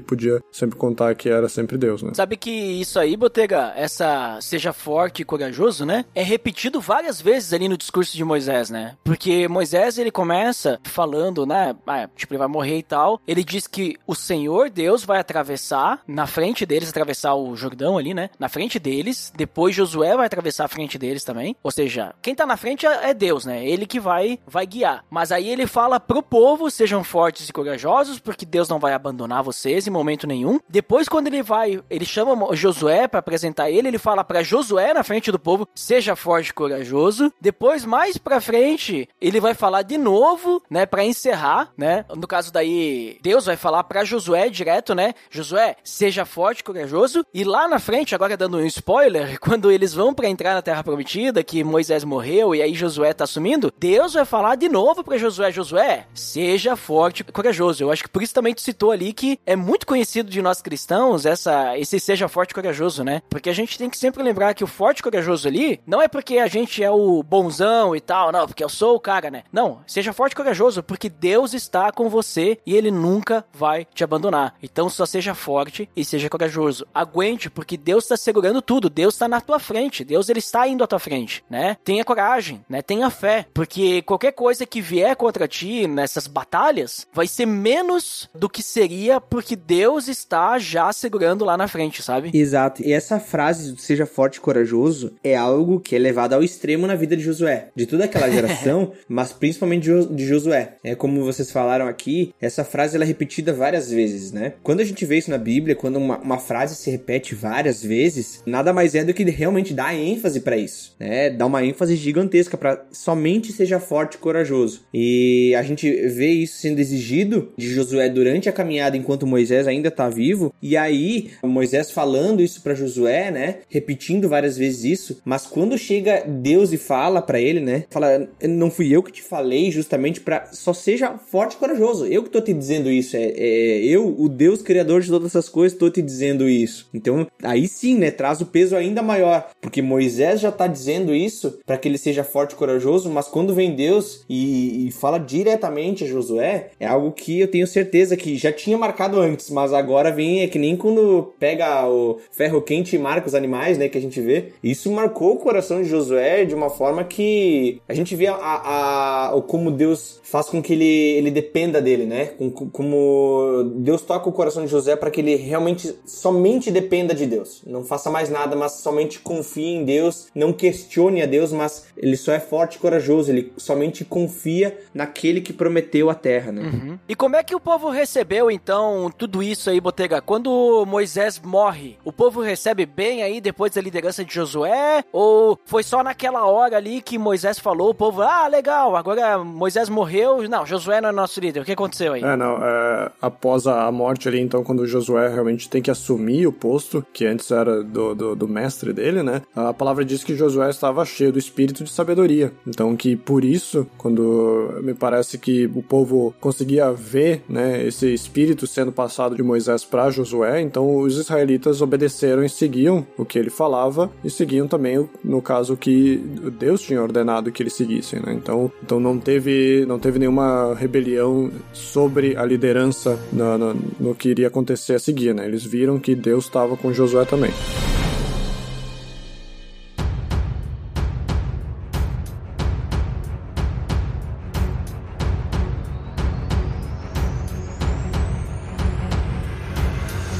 podia sempre contar que era sempre Deus, né? Sabe que isso aí, Botega, essa seja forte e corajoso, né? É repetido várias vezes ali no discurso de Moisés, né? Porque Moisés, ele começa falando, né? Ah, tipo, ele vai morrer e tal. Ele diz que o Senhor Deus vai atravessar na frente deles, atravessar o Jordão ali, né? Na frente deles. Depois Josué vai atravessar a frente deles também. Ou seja, quem tá na frente é Deus, né? Ele que vai, vai guiar. Mas aí ele fala pro povo, sejam fortes e corajosos, porque Deus não vai abandonar vocês em momento nenhum. Depois, quando ele vai, ele chama Josué para apresentar ele, ele fala para Josué na frente do povo, seja forte e corajoso. Depois, mais pra frente, ele vai falar de novo, né, para encerrar, né? No caso daí, Deus vai falar para Josué direto, né? Josué, seja forte e corajoso. E lá na frente, agora dando um spoiler, [LAUGHS] quando eles vão para entrar na terra prometida, que Moisés morreu e aí Josué tá assumindo, Deus vai falar de novo para Josué, Josué, seja forte e corajoso. Eu acho que por isso também tu citou ali que é muito conhecido de nós cristãos essa esse seja forte e corajoso, né? Porque a gente tem que sempre lembrar que o forte e corajoso ali não é porque a gente é o bonzão e tal, não, porque eu sou o cara, né? Não, seja forte e corajoso porque Deus está com você e ele nunca vai te abandonar. Então só seja forte e seja corajoso. Aguente porque Deus está segurando tudo, Deus está na tua frente, Deus ele está indo à tua frente, né? Tenha coragem, né? Tenha fé, porque qualquer coisa que vier contra ti nessas batalhas vai ser menos do que seria porque Deus está já segurando lá na frente, sabe? Exato. E essa frase, seja forte e corajoso, é algo que é levado ao extremo na vida de Josué. De toda aquela [LAUGHS] geração, mas principalmente de Josué. É como vocês falaram aqui, essa frase ela é repetida várias vezes, né? Quando a gente vê isso na Bíblia, quando uma, uma frase se repete várias vezes, nada mais é do que realmente dar ênfase para isso, né? Dá uma ênfase gigantesca para somente seja forte e corajoso. E a gente vê isso sendo exigido de Josué durante a caminhada enquanto Moisés ainda tá vivo, e aí Moisés falando isso para Josué, né? Repetindo várias vezes isso, mas quando chega Deus e fala para ele, né? Fala, não fui eu que te falei justamente para só seja forte e corajoso. Eu que tô te dizendo isso, é, é eu, o Deus criador de todas essas coisas, tô te dizendo isso. Então, aí sim, né, traz o peso ainda maior, porque Moisés já tá dizendo isso para que ele seja forte e corajoso, mas quando vem Deus e, e fala diretamente a Josué, é algo que eu tenho certeza que já tinha marcado antes, mas agora vem é que nem quando pega o ferro quente e marca os animais, né, que a gente vê. Isso marcou o coração de Josué de uma forma que a gente vê a, a, a como Deus faz com que ele, ele dependa dele, né? Com, como Deus toca o coração de José para que ele realmente somente dependa de Deus. Não faça mais nada, mas somente confie em Deus, não questione a Deus, mas ele só é forte e corajoso, ele somente confia naquele que prometeu a terra, né? Uhum. E como é que o povo recebeu então tudo isso aí, Botega? Quando Moisés morre, o povo recebe bem aí depois da liderança de Josué? Ou foi só naquela hora ali que Moisés falou, o povo, ah, legal, agora Moisés morreu, não, Josué não é nosso líder, o que aconteceu aí? É, não, é, após a morte ali, então, quando Josué realmente tem que assumir o posto, que antes era do, do, do mestre dele, né, a palavra diz que Josué estava cheio do espírito de sabedoria, então que por isso, quando me parece que o povo conseguia ver, né, esse espírito sendo passado de Moisés para Josué, então os israelitas obedeceram e seguiam o que ele falava e seguiam também, no caso, que Deus tinha ordenado que eles seguissem, né? Então, então não teve não teve nenhuma rebelião sobre a liderança no, no, no que iria acontecer a seguir, né? Eles viram que Deus estava com Josué também.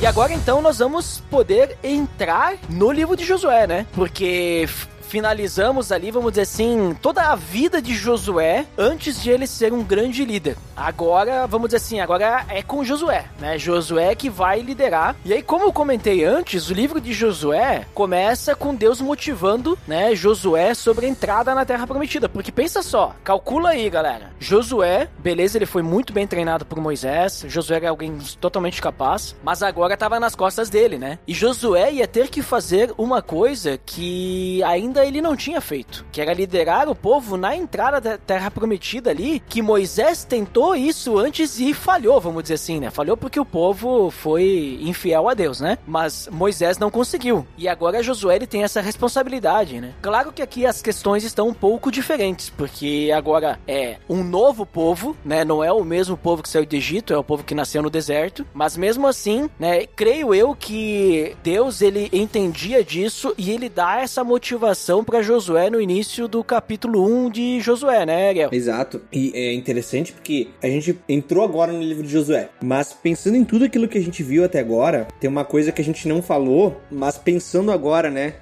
E agora então nós vamos poder entrar no livro de Josué, né? Porque finalizamos ali, vamos dizer assim, toda a vida de Josué antes de ele ser um grande líder. Agora, vamos dizer assim, agora é com Josué, né? Josué que vai liderar. E aí, como eu comentei antes, o livro de Josué começa com Deus motivando, né, Josué sobre a entrada na Terra Prometida. Porque pensa só, calcula aí, galera. Josué, beleza, ele foi muito bem treinado por Moisés. Josué era alguém totalmente capaz, mas agora estava nas costas dele, né? E Josué ia ter que fazer uma coisa que ainda coisa ele não tinha feito, que era liderar o povo na entrada da terra prometida ali, que Moisés tentou isso antes e falhou, vamos dizer assim, né? Falhou porque o povo foi infiel a Deus, né? Mas Moisés não conseguiu. E agora Josué ele tem essa responsabilidade, né? Claro que aqui as questões estão um pouco diferentes, porque agora é um novo povo, né? Não é o mesmo povo que saiu do Egito, é o povo que nasceu no deserto, mas mesmo assim, né, creio eu que Deus ele entendia disso e ele dá essa motivação para Josué no início do capítulo 1 de Josué, né, Ariel? Exato. E é interessante porque a gente entrou agora no livro de Josué, mas pensando em tudo aquilo que a gente viu até agora, tem uma coisa que a gente não falou, mas pensando agora, né,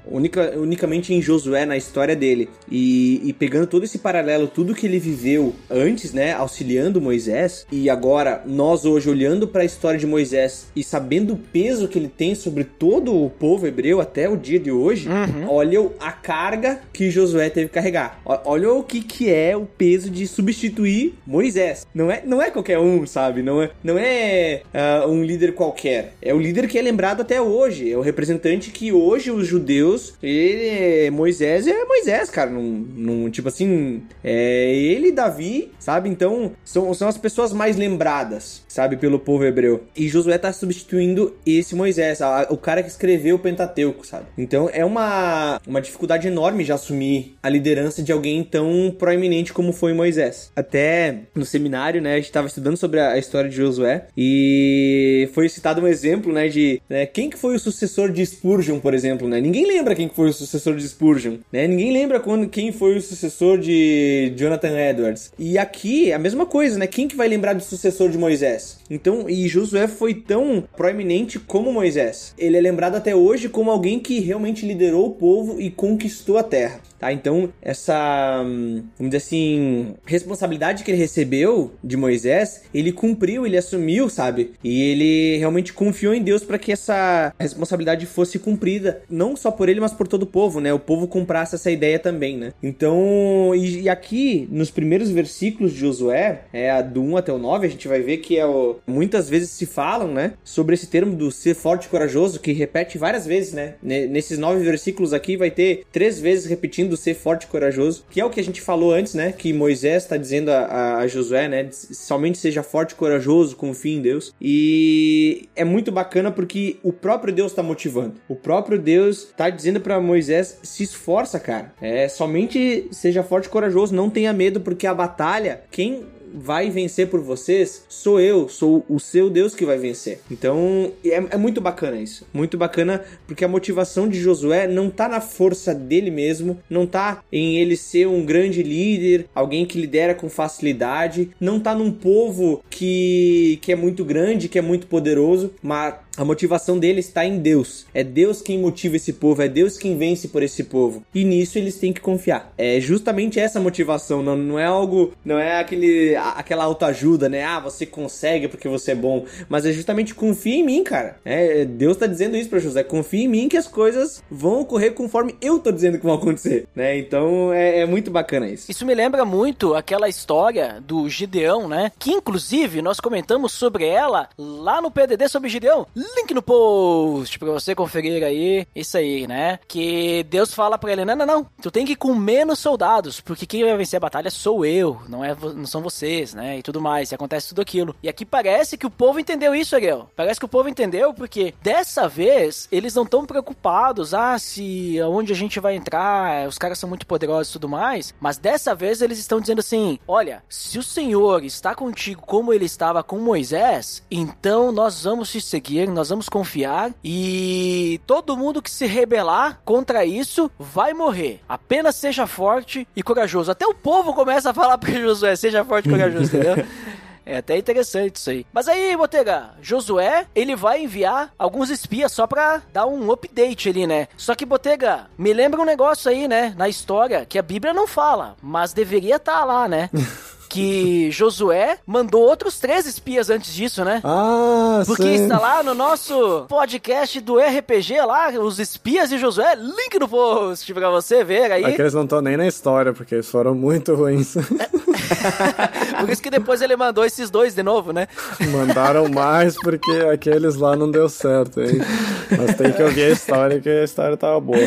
unicamente em Josué, na história dele, e, e pegando todo esse paralelo, tudo que ele viveu antes, né, auxiliando Moisés, e agora nós hoje olhando para a história de Moisés e sabendo o peso que ele tem sobre todo o povo hebreu até o dia de hoje, Uhum. olha a carga que Josué teve que carregar. Olha o que, que é o peso de substituir Moisés. Não é, não é qualquer um, sabe? Não é, não é ah, um líder qualquer. É o líder que é lembrado até hoje. É o representante que hoje os judeus, ele, é- Moisés é Moisés, cara. Num, num- tipo assim, é ele Davi, sabe? Então são, são as pessoas mais lembradas, sabe, pelo povo hebreu. E Josué tá substituindo esse Moisés, a- o cara que escreveu o Pentateuco, sabe? Então é uma, uma dificuldade enorme de assumir a liderança de alguém tão proeminente como foi Moisés. Até no seminário, né, a gente tava estudando sobre a, a história de Josué e foi citado um exemplo, né, de né, quem que foi o sucessor de Spurgeon, por exemplo, né? Ninguém lembra quem que foi o sucessor de Spurgeon, né? Ninguém lembra quando, quem foi o sucessor de Jonathan Edwards. E aqui a mesma coisa, né? Quem que vai lembrar do sucessor de Moisés? Então, e Josué foi tão proeminente como Moisés. Ele é lembrado até hoje como alguém que realmente liderou o povo e conquistou a terra. Tá? Então, essa, hum, vamos dizer assim, responsabilidade que ele recebeu de Moisés, ele cumpriu, ele assumiu, sabe? E ele realmente confiou em Deus para que essa responsabilidade fosse cumprida, não só por ele, mas por todo o povo, né? O povo comprasse essa ideia também, né? Então, e, e aqui, nos primeiros versículos de Josué, é do 1 até o 9, a gente vai ver que é o, muitas vezes se falam, né? Sobre esse termo do ser forte e corajoso, que repete várias vezes, né? Ne- Nesses nove versículos aqui vai ter três vezes repetindo ser forte e corajoso, que é o que a gente falou antes, né? Que Moisés está dizendo a, a- a Josué, né? Somente seja forte e corajoso, confie em Deus. E é muito bacana porque o próprio Deus está motivando. O próprio Deus está dizendo para Moisés: se esforça, cara. É somente seja forte e corajoso, não tenha medo, porque a batalha, quem vai vencer por vocês sou eu, sou o seu Deus que vai vencer. Então é, é muito bacana isso, muito bacana porque a motivação de Josué não tá na força dele mesmo, não tá em ele ser um grande líder, alguém que lidera com facilidade, não tá num povo que, que é muito grande, que é muito poderoso, mas a motivação dele está em Deus. É Deus quem motiva esse povo, é Deus quem vence por esse povo. E nisso eles têm que confiar. É justamente essa motivação, não, não é algo, não é aquele aquela autoajuda, né? Ah, você consegue porque você é bom, mas é justamente confia em mim, cara. É, Deus tá dizendo isso para José, confia em mim que as coisas vão ocorrer conforme eu tô dizendo que vão acontecer, né? Então é, é muito bacana isso. Isso me lembra muito aquela história do Gideão, né? Que inclusive nós comentamos sobre ela lá no PDD sobre Gideão. Link no post pra você conferir aí. Isso aí, né? Que Deus fala pra ele: não, não, não. Tu tem que ir com menos soldados, porque quem vai vencer a batalha sou eu, não, é, não são vocês, né? E tudo mais. E acontece tudo aquilo. E aqui parece que o povo entendeu isso, Ariel. Parece que o povo entendeu, porque dessa vez eles não estão preocupados. Ah, se aonde a gente vai entrar, os caras são muito poderosos e tudo mais. Mas dessa vez eles estão dizendo assim: olha, se o Senhor está contigo como ele estava com Moisés, então nós vamos te seguir, nós vamos confiar e todo mundo que se rebelar contra isso vai morrer. Apenas seja forte e corajoso. Até o povo começa a falar [LAUGHS] pra Josué: seja forte e corajoso, [LAUGHS] entendeu? É até interessante isso aí. Mas aí, Botega, Josué, ele vai enviar alguns espias só pra dar um update ali, né? Só que, Botega, me lembra um negócio aí, né? Na história, que a Bíblia não fala, mas deveria estar lá, né? [LAUGHS] que Josué mandou outros três espias antes disso, né? Ah, Porque sim. está lá no nosso podcast do RPG lá, os espias de Josué, link no post pra você ver aí. Aqueles não estão nem na história, porque eles foram muito ruins. [LAUGHS] Por isso que depois ele mandou esses dois de novo, né? Mandaram mais porque aqueles lá não deu certo, hein? Mas tem que ouvir a história, que a história tava boa.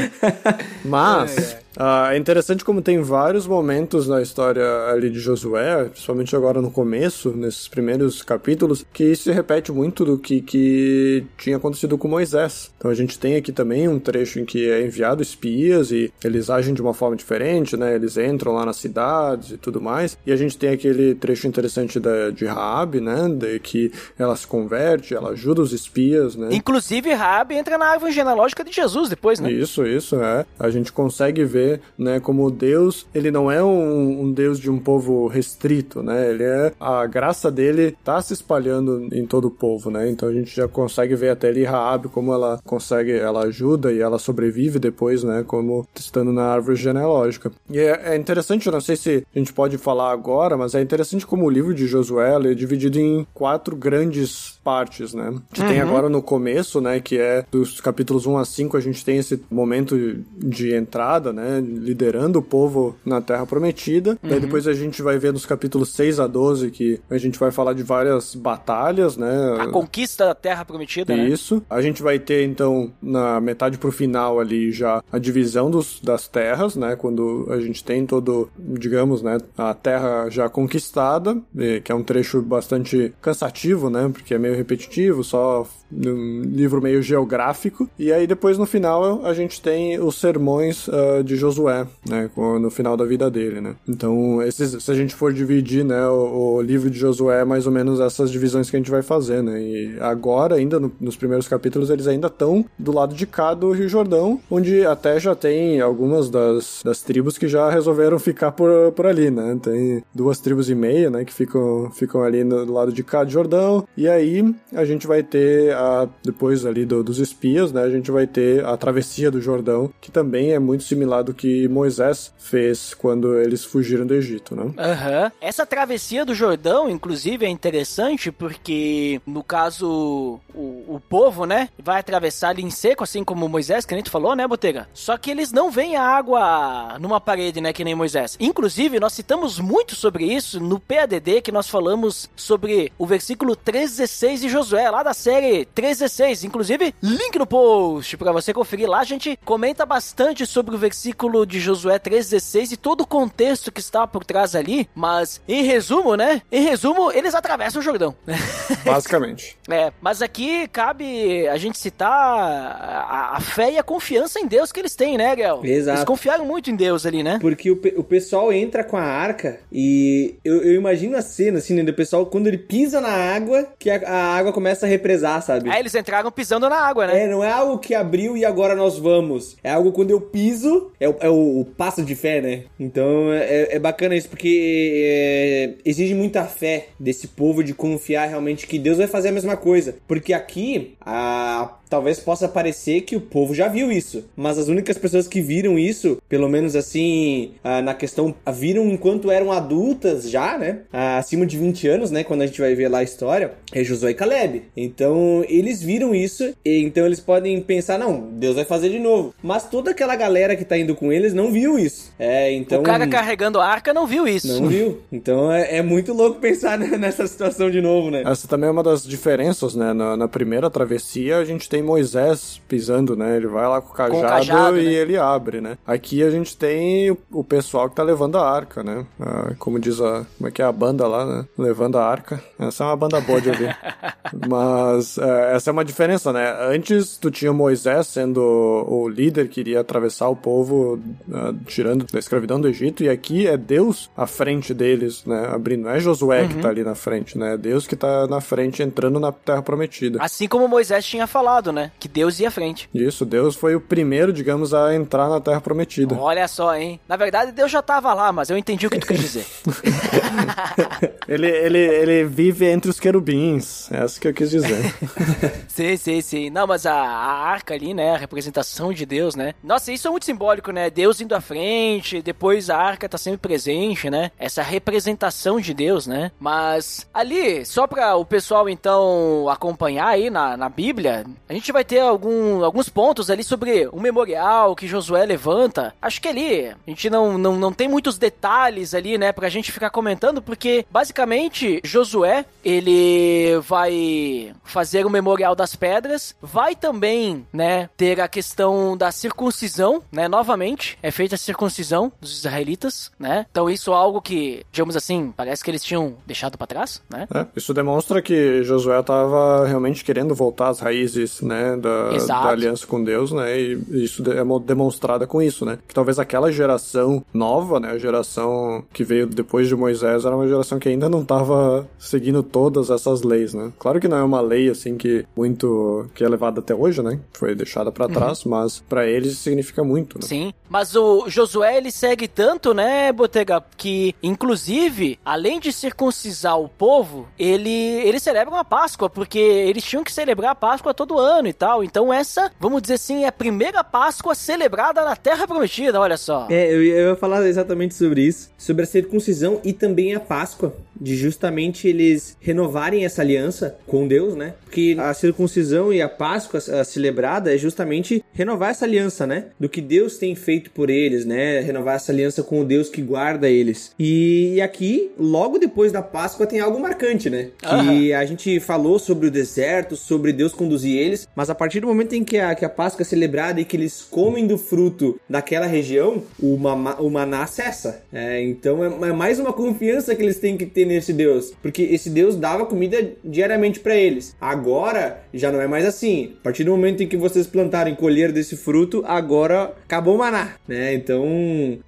Mas, ah, é interessante como tem vários momentos na história ali de Josué, principalmente agora no começo, nesses primeiros capítulos, que se repete muito do que, que tinha acontecido com Moisés. Então a gente tem aqui também um trecho em que é enviado espias e eles agem de uma forma diferente, né? Eles entram lá nas cidades e tudo mais. E a gente tem aquele trecho interessante da, de Raab, né? De que ela se converte, ela ajuda os espias, né? Inclusive, Raab entra na árvore genealógica de Jesus depois, né? Isso, isso, é. A gente consegue ver, né, como Deus, ele não é um, um Deus de um povo restrito, né? Ele é, a graça dele tá se espalhando em todo o povo, né? Então a gente já consegue ver até ali Raab como ela consegue, ela ajuda e ela sobrevive depois, né, como estando na árvore genealógica. E é, é interessante, eu não sei se a gente pode falar agora, mas é interessante como o livro de Josué é dividido em quatro grandes partes, né? A gente tem agora no começo, né, que é dos capítulos 1 a 5, a gente tem esse momento de entrada, né, liderando o povo na Terra Prometida. Daí depois a gente vai ver nos capítulos 6 a 12 que a gente vai falar de várias batalhas, né? A conquista da terra prometida, né? Isso. A gente vai ter, então, na metade pro final ali já a divisão dos, das terras, né? Quando a gente tem todo, digamos, né? A terra já conquistada, que é um trecho bastante cansativo, né? Porque é meio repetitivo, só um livro meio geográfico. E aí depois no final a gente tem os sermões ah, de Josué, né? No final da vida dele, né? Então, esses, se a gente for dividir, né? O, o livro de Josué é mais ou menos essas divisões que a gente vai fazer, né? E agora, ainda no- nos primeiros capítulos, eles ainda estão do lado de cá do Rio Jordão, onde até já tem algumas das, das tribos que já resolveram ficar por, por ali, né? Tem duas tribos e meia, né? Que ficam, ficam ali no, do lado de cá do Jordão. E aí a gente vai ter, a, depois ali do- dos espias, né? A gente vai ter a travessia do Jordão, que também é muito similar do que Moisés fez quando eles fugiram do Egito, né? Aham. Essa travessia do Jordão, inclusive, é interessante porque, no caso, o, o povo, né, vai atravessar ali em seco, assim como Moisés, que a gente falou, né, Botega? Só que eles não veem a água numa parede, né, que nem Moisés. Inclusive, nós citamos muito sobre isso no PADD, que nós falamos sobre o versículo 316 de Josué, lá da série 316. Inclusive, link no post pra você conferir lá. A gente comenta bastante sobre o versículo de Josué 316 e todo o contexto que está por trás ali. Mas, em resumo, né? Em resumo, eles atravessam o Jordão. [LAUGHS] Basicamente. É, mas aqui cabe a gente citar a, a fé e a confiança em Deus que eles têm, né, Gael? Exato. Eles confiaram muito em Deus ali, né? Porque o, o pessoal entra com a arca e eu, eu imagino a cena, assim, né? Do pessoal, quando ele pisa na água, que a, a água começa a represar, sabe? Aí eles entraram pisando na água, né? É, não é algo que abriu e agora nós vamos. É algo quando eu piso, é, o- é o, passo de fé, né? Então é, é bacana isso, porque é, exige muita fé desse povo de confiar realmente que Deus vai fazer a mesma coisa. Porque aqui, a, talvez possa parecer que o povo já viu isso, mas as únicas pessoas que viram isso, pelo menos assim, ah, na questão, ah, viram enquanto eram adultas já, né? Acima de 20 anos, né? Quando a gente vai ver lá a história, é Josué e Caleb. Então, eles viram isso, e então eles podem pensar, não, Deus vai fazer de novo. Mas toda aquela galera que tá indo com eles não viu isso. É, então. O cara carregando a arca não viu isso. Não viu? Então é, é muito louco pensar [LAUGHS] nessa situação de novo, né? Essa também é uma das diferenças, né? Na, na primeira travessia, a gente tem Moisés pisando, né? Ele vai lá com o cajado, cajado, e né? ele abre, né? Aqui a gente tem o, o pessoal que tá levando a arca, né? Ah, como diz a... Como é que é a banda lá, né? Levando a arca. Essa é uma banda boa de ouvir. [LAUGHS] Mas é, essa é uma diferença, né? Antes tu tinha Moisés sendo o líder que iria atravessar o povo, ah, tirando da escravidão do Egito, e aqui é Deus à frente deles, né? Abrindo. Não é Josué que tá ali na frente, né? É Deus que tá na frente entrando na terra prometida. Assim como Moisés tinha falado, né? Que Deus ia à frente. Isso, Deus foi o primeiro, digamos, a entrar na terra prometida. Olha só, hein? Na verdade, Deus já tava lá, mas eu entendi o que tu quis dizer. [LAUGHS] Ele, ele, ele vive entre os querubins, é isso que eu quis dizer. [LAUGHS] sim, sim, sim. Não, mas a, a arca ali, né? A representação de Deus, né? Nossa, isso é muito simbólico, né? Deus indo à frente, depois a arca tá sempre presente, né? Essa representação de Deus, né? Mas ali, só pra o pessoal então acompanhar aí na, na Bíblia, a gente vai ter algum, alguns pontos ali sobre o memorial que Josué levanta. Acho que ali a gente não, não, não tem muitos detalhes ali, né, pra gente ficar comentando, porque basicamente Josué, ele vai fazer o memorial das pedras, vai também, né, ter a questão da circuncisão, né, novamente, é feita a circuncisão dos israelitas, né? Então isso é algo que, digamos assim, parece que eles tinham deixado para trás, né? É, isso demonstra que Josué estava realmente querendo voltar às raízes, né, da, da aliança com Deus, né, e isso é mo- demonstrada com isso, né, que talvez aquela geração nova, né, a geração que veio depois de Moisés era uma geração que ainda não estava seguindo todas essas leis, né. Claro que não é uma lei assim que muito que é levada até hoje, né, foi deixada para trás, mas para eles significa muito, né. Sim, mas o Josué ele segue tanto, né, Botega, que inclusive, além de circuncisar o povo, ele ele celebra uma Páscoa, porque eles tinham que celebrar a Páscoa todo ano e tal. Então essa, vamos dizer assim, é a primeira Páscoa celebrada na Terra Prometida, olha só. É, eu, ia- eu ia falar exatamente sobre isso, sobre a circuncisão e também a Páscoa, de justamente eles renovarem essa aliança com Deus, né? Porque a circuncisão e a Páscoa a celebrada é justamente renovar essa aliança, né? Do que Deus tem feito por eles, né? Renovar essa aliança com o Deus que guarda eles. E, aqui, logo depois da Páscoa, tem algo marcante, né? Que a gente falou sobre o deserto, sobre Deus conduzir eles, mas a partir do momento em que a, que a Páscoa é celebrada e que eles comem do fruto daquela região, o, mama, o maná cessa. É, então é, é mais uma confiança que eles têm que ter nesse Deus, porque esse Deus dava comida diariamente para eles. Agora já não é mais assim. A partir do momento em que vocês plantarem e colher desse fruto, agora acabou o maná, né? Então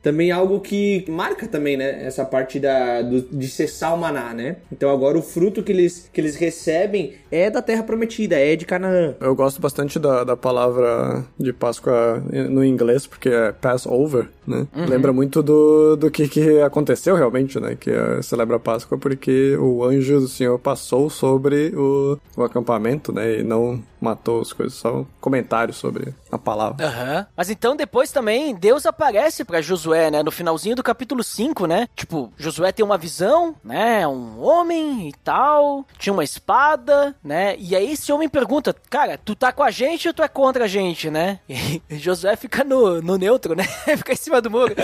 também algo que marca também, né? Essa parte da, do, de cessar o maná, né? Então agora o fruto que eles, que eles recebem é da terra prometida, é de Canaã. Eu gosto bastante da, da palavra de Páscoa no inglês, porque é Passover, né? Lembra muito do, do que, que aconteceu realmente, né? Que é, celebra a Páscoa porque o anjo do Senhor passou sobre o, o acampamento, né? E não matou as coisas, só um comentário sobre a palavra. Aham. Mas então depois também Deus aparece pra Josué, né? No finalzinho do capítulo 5, né? Tipo, Josué tem uma visão, né? Um homem e tal, tinha uma espada, né? E aí esse homem pergunta, cara, tu tá com a gente ou tu é contra a gente, né? [LAUGHS] E Josué fica no, no neutro, né? [LAUGHS] fica em cima do muro.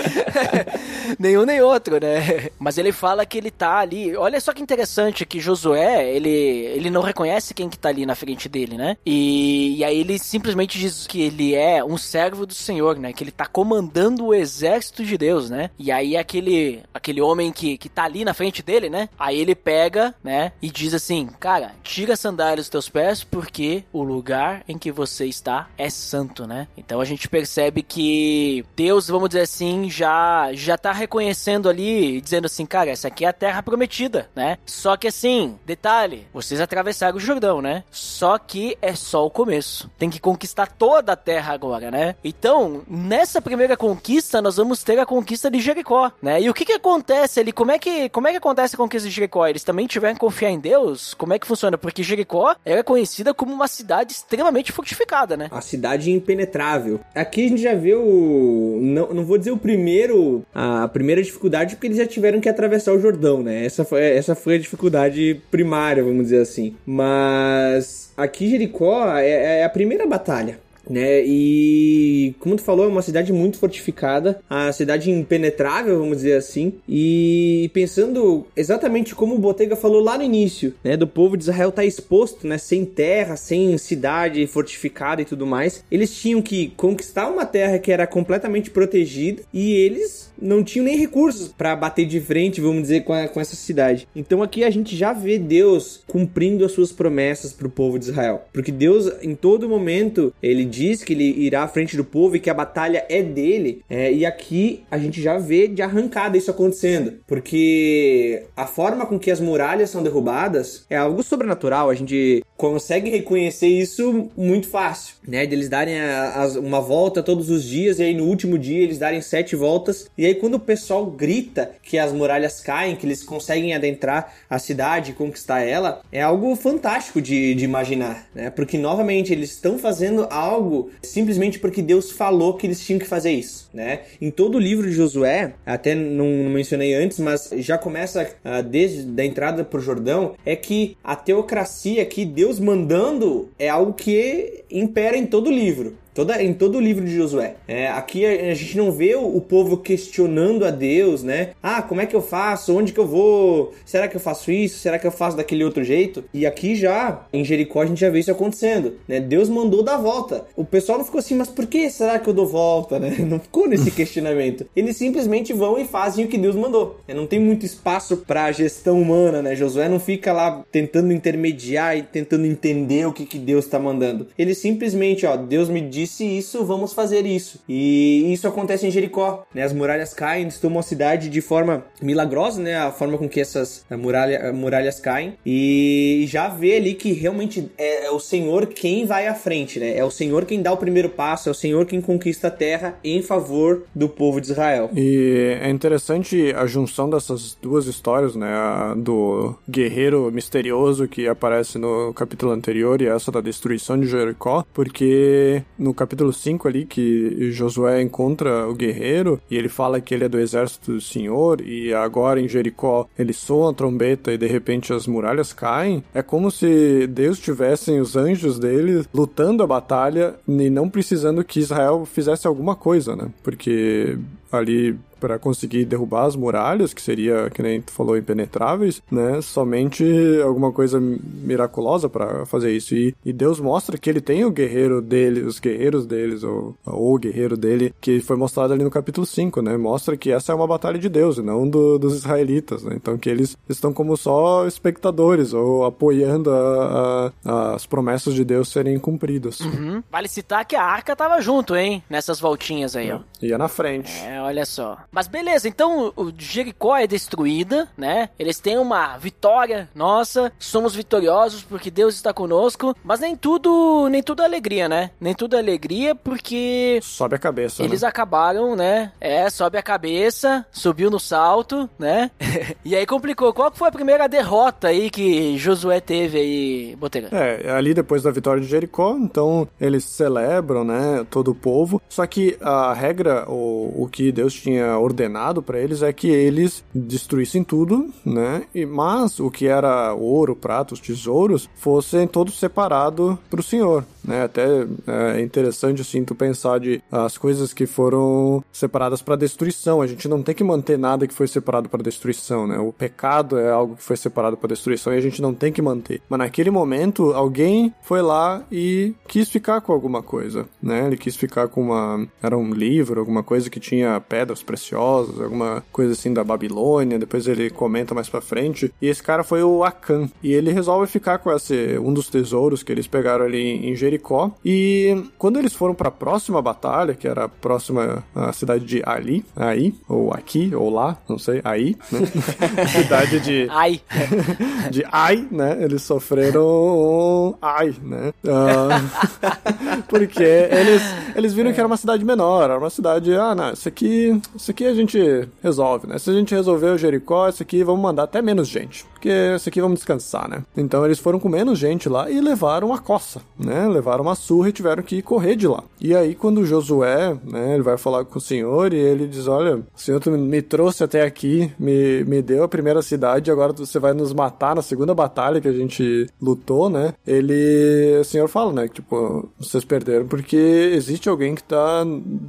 [LAUGHS] Nenhum nem outro, né? Mas ele fala que ele tá ali. Olha só que interessante que Josué, ele, ele não reconhece quem que tá ali na frente dele, né? E, e aí ele simplesmente diz que ele é um servo do Senhor, né? Que ele tá comandando o exército de Deus, né? E aí aquele, aquele homem que, que tá ali na frente dele, né? Aí ele pega, né? E diz assim, cara, tira a sandália dos teus pés porque o lugar em que você está é santo, né? Então a gente percebe que Deus, vamos dizer assim, já, já tá reconhecendo ali, dizendo assim, cara, essa aqui é a terra prometida, né? Só que assim, detalhe, vocês atravessaram o Jordão, né? Só que é só o começo. Tem que conquistar toda a terra agora, né? Então, nessa primeira conquista, nós vamos ter a conquista de Jericó, né? E o que que acontece ali? Como é que, como é que acontece a conquista de Jericó? Eles também tiveram que confiar em Deus? Como é que funciona? Porque Jericó era conhecida como uma cidade extremamente fortificada, né? A cidade impenetrável. Aqui a gente já o. Não, não vou dizer o primeiro. A primeira dificuldade, porque eles já tiveram que atravessar o Jordão, né? Essa foi, essa foi a dificuldade primária, vamos dizer assim. Mas aqui Jericó é, é a primeira batalha. Né? E como tu falou, é uma cidade muito fortificada, a cidade impenetrável, vamos dizer assim. E pensando exatamente como o Botega falou lá no início, né, do povo de Israel estar tá exposto, né, sem terra, sem cidade fortificada e tudo mais, eles tinham que conquistar uma terra que era completamente protegida e eles não tinham nem recursos para bater de frente, vamos dizer, com, a, com essa cidade. Então aqui a gente já vê Deus cumprindo as suas promessas para o povo de Israel, porque Deus em todo momento ele diz que ele irá à frente do povo e que a batalha é dele. É, e aqui a gente já vê de arrancada isso acontecendo, porque a forma com que as muralhas são derrubadas é algo sobrenatural. A gente consegue reconhecer isso muito fácil, né? De eles darem a, a, uma volta todos os dias e aí no último dia eles darem sete voltas. E aí quando o pessoal grita que as muralhas caem, que eles conseguem adentrar a cidade conquistar ela, é algo fantástico de, de imaginar, né? Porque novamente eles estão fazendo algo simplesmente porque Deus falou que eles tinham que fazer isso, né? Em todo o livro de Josué, até não, não mencionei antes, mas já começa uh, desde a entrada o Jordão, é que a teocracia que Deus mandando é algo que impera em todo o livro. Toda, em todo o livro de Josué. É, aqui a, a gente não vê o, o povo questionando a Deus, né? Ah, como é que eu faço? Onde que eu vou? Será que eu faço isso? Será que eu faço daquele outro jeito? E aqui já, em Jericó, a gente já vê isso acontecendo, né? Deus mandou dar volta. O pessoal não ficou assim, mas por que será que eu dou volta, [LAUGHS] né? Não ficou nesse [LAUGHS] questionamento. Eles simplesmente vão e fazem o que Deus mandou. Né? Não tem muito espaço para gestão humana, né? Josué não fica lá tentando intermediar e tentando entender o que, que Deus está mandando. Ele simplesmente, ó, Deus me disse isso, vamos fazer isso. E isso acontece em Jericó, né? As muralhas caem, eles tomam a cidade de forma milagrosa, né? A forma com que essas muralha, muralhas caem. E já vê ali que realmente é, é o Senhor quem vai à frente, né? É o Senhor quem dá o primeiro passo, é o Senhor quem conquista a terra em favor do povo de Israel. E é interessante a junção dessas duas histórias, né? A do guerreiro misterioso que aparece no capítulo anterior e essa da destruição de Jericó, porque no capítulo 5 ali que Josué encontra o guerreiro e ele fala que ele é do exército do Senhor e agora em Jericó ele soa a trombeta e de repente as muralhas caem, é como se Deus tivessem os anjos dele lutando a batalha e não precisando que Israel fizesse alguma coisa, né? Porque ali para conseguir derrubar as muralhas, que seria, que nem tu falou, impenetráveis, né? Somente alguma coisa miraculosa para fazer isso. E, e, Deus mostra que ele tem o guerreiro dele, os guerreiros deles, ou, ou o guerreiro dele, que foi mostrado ali no capítulo 5, né? Mostra que essa é uma batalha de Deus e não do, dos israelitas, né? Então que eles estão como só espectadores ou apoiando a, a, as promessas de Deus serem cumpridas. Uhum. Vale citar que a arca tava junto, hein? Nessas voltinhas aí, é. ó. Ia na frente. É, olha só. Mas beleza, então o Jericó é destruída, né? Eles têm uma vitória. Nossa, somos vitoriosos porque Deus está conosco. Mas nem tudo, nem tudo é alegria, né? Nem tudo é alegria porque sobe a cabeça. Eles né? acabaram, né? É, sobe a cabeça, subiu no salto, né? [LAUGHS] e aí complicou. Qual foi a primeira derrota aí que Josué teve aí, Botega? É, ali depois da vitória de Jericó, então eles celebram, né? Todo o povo. Só que a regra, o, o que Deus tinha ordenado para eles é que eles destruíssem tudo, né? E, mas o que era ouro, pratos, tesouros, fossem todos separados para o Senhor, né? Até é interessante assim tu pensar de as coisas que foram separadas para destruição. A gente não tem que manter nada que foi separado para destruição, né? O pecado é algo que foi separado para destruição e a gente não tem que manter. Mas naquele momento alguém foi lá e quis ficar com alguma coisa, né? Ele quis ficar com uma era um livro, alguma coisa que tinha pedras preciosas, alguma coisa assim da Babilônia. Depois ele comenta mais para frente. E esse cara foi o Akan e ele resolve ficar com esse um dos tesouros que eles pegaram ali em Jericó. E quando eles foram para a próxima batalha, que era a próxima a cidade de Ali, aí ou aqui ou lá, não sei, aí, né? [LAUGHS] [LAUGHS] cidade de Ai. [LAUGHS] de Ai, né? Eles sofreram Ai, né? Uh, porque eles eles viram que era uma cidade menor, era uma cidade, ah, não, isso aqui, isso aqui a gente resolve, né? Se a gente resolver o Jericó, isso aqui vamos mandar até menos gente, porque isso aqui vamos descansar, né? Então eles foram com menos gente lá e levaram a coça, né? Levaram uma surra e tiveram que correr de lá. E aí quando Josué, né, ele vai falar com o Senhor e ele diz, olha, o Senhor me trouxe até aqui, me, me deu a primeira cidade, agora você vai nos matar na segunda batalha que a gente lutou, né? Ele, o Senhor fala, né, que tipo, vocês perderam porque existe alguém que tá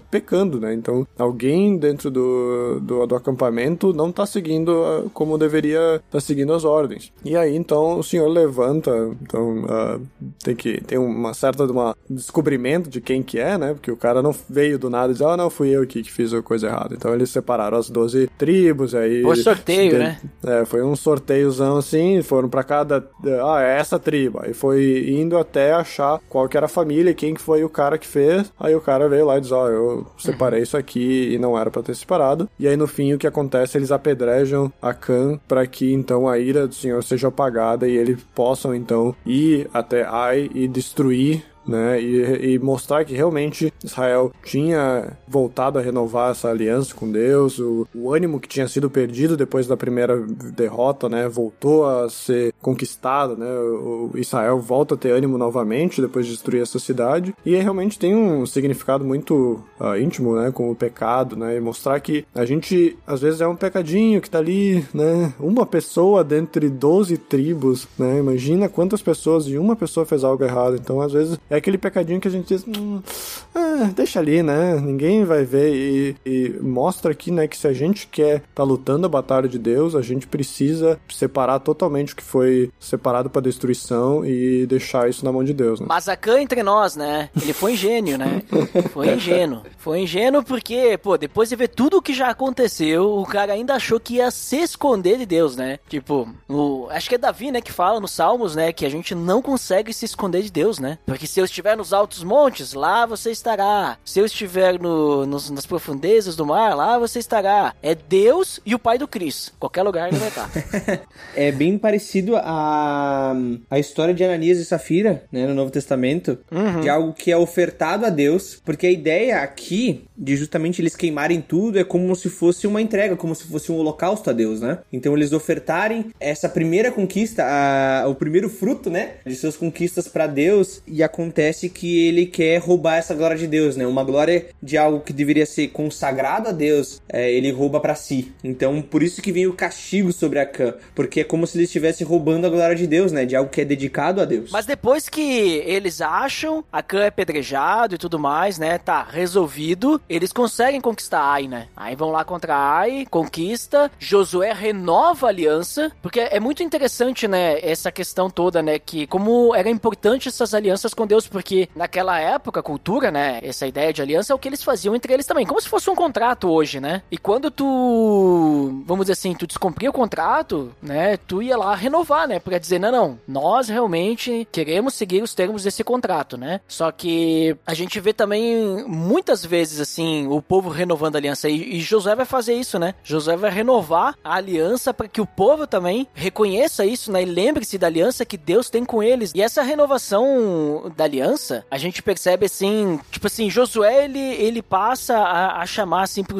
pecando, né? Então, alguém dentro do, do, do acampamento não tá seguindo como deveria tá seguindo as ordens. E aí, então, o Senhor levanta, então, uh, tem que tem uma certa uma descobrimento de quem que é, né? Porque o cara não veio do nada e diz, ah, não, fui eu aqui que fiz a coisa errada. Então, eles separaram as 12 tribos, aí... Foi sorteio, né? É, foi um sorteiozão assim, foram para cada, ah, é essa tribo. Aí foi indo até achar qual que era a família e quem que foi o cara que fez. Aí o cara veio lá e diz, ó, oh, eu separei isso aqui e não era para ter separado. E aí no fim o que acontece, eles apedrejam a Khan para que então a ira do Senhor seja apagada e eles possam então ir até Ai e destruir né? E, e, mostrar que realmente Israel tinha voltado a renovar essa aliança com Deus, o, o, ânimo que tinha sido perdido depois da primeira derrota, né? Voltou a ser conquistado, né? O, o Israel volta a ter ânimo novamente depois de destruir essa cidade e realmente tem um significado muito uh, íntimo, né? Com o pecado, né? E mostrar que a gente às vezes é um pecadinho que tá ali, né? Uma pessoa dentre 12 tribos, né? Imagina quantas pessoas e uma pessoa fez algo errado. Então às vezes é aquele pecadinho que a gente diz, hum, ah, deixa ali, né? Ninguém vai ver. E, e mostra aqui, né, que se a gente quer tá lutando a batalha de Deus, a gente precisa separar totalmente o que foi separado para destruição e deixar isso na mão de Deus, né? Mazacan entre nós, né? Ele foi ingênuo, né? Foi ingênuo. Foi ingênuo porque, pô, depois de ver tudo o que já aconteceu, o cara ainda achou que ia se esconder de Deus, né? Tipo, o, acho que é Davi, né, que fala nos Salmos, né, que a gente não consegue se esconder de Deus, né? Porque se eu estiver nos altos montes, lá você estará. Se eu estiver no, nos, nas profundezas do mar, lá você estará. É Deus e o Pai do Cris. Qualquer lugar ele vai estar. [LAUGHS] É bem parecido a, a história de Ananias e Safira, né, no Novo Testamento, de algo que é ofertado a Deus, porque a ideia aqui de justamente eles queimarem tudo é como se fosse uma entrega, como se fosse um holocausto a Deus, né? Então eles ofertarem essa primeira conquista, a- o primeiro fruto, né, de suas conquistas para Deus, e acontece que ele quer roubar essa glória de Deus, né? Uma glória de algo que deveria ser consagrado a Deus, é, ele rouba para si. Então por isso que vem o castigo sobre Acã, porque é como se ele estivesse roubando a glória de Deus, né? De algo que é dedicado a Deus. Mas depois que eles acham, a Khan é pedrejado e tudo mais, né? Tá resolvido. Eles conseguem conquistar Ai, né? Aí vão lá contra Ai, conquista. Josué renova a aliança. Porque é muito interessante, né? Essa questão toda, né? Que como era importante essas alianças com Deus. Porque naquela época, cultura, né? Essa ideia de aliança é o que eles faziam entre eles também. Como se fosse um contrato hoje, né? E quando tu, vamos dizer assim, tu descumpria o contrato, né? Tu ia lá renovar, né? Pra dizer, não, não, nós realmente queremos seguir os termos desse contrato, né? Só que a gente vê também muitas vezes, assim, o povo renovando a aliança. E, e Josué vai fazer isso, né? Josué vai renovar a aliança para que o povo também reconheça isso, né? E lembre-se da aliança que Deus tem com eles. E essa renovação da aliança, a gente percebe assim, tipo assim, Josué ele, ele passa a, a chamar assim pra,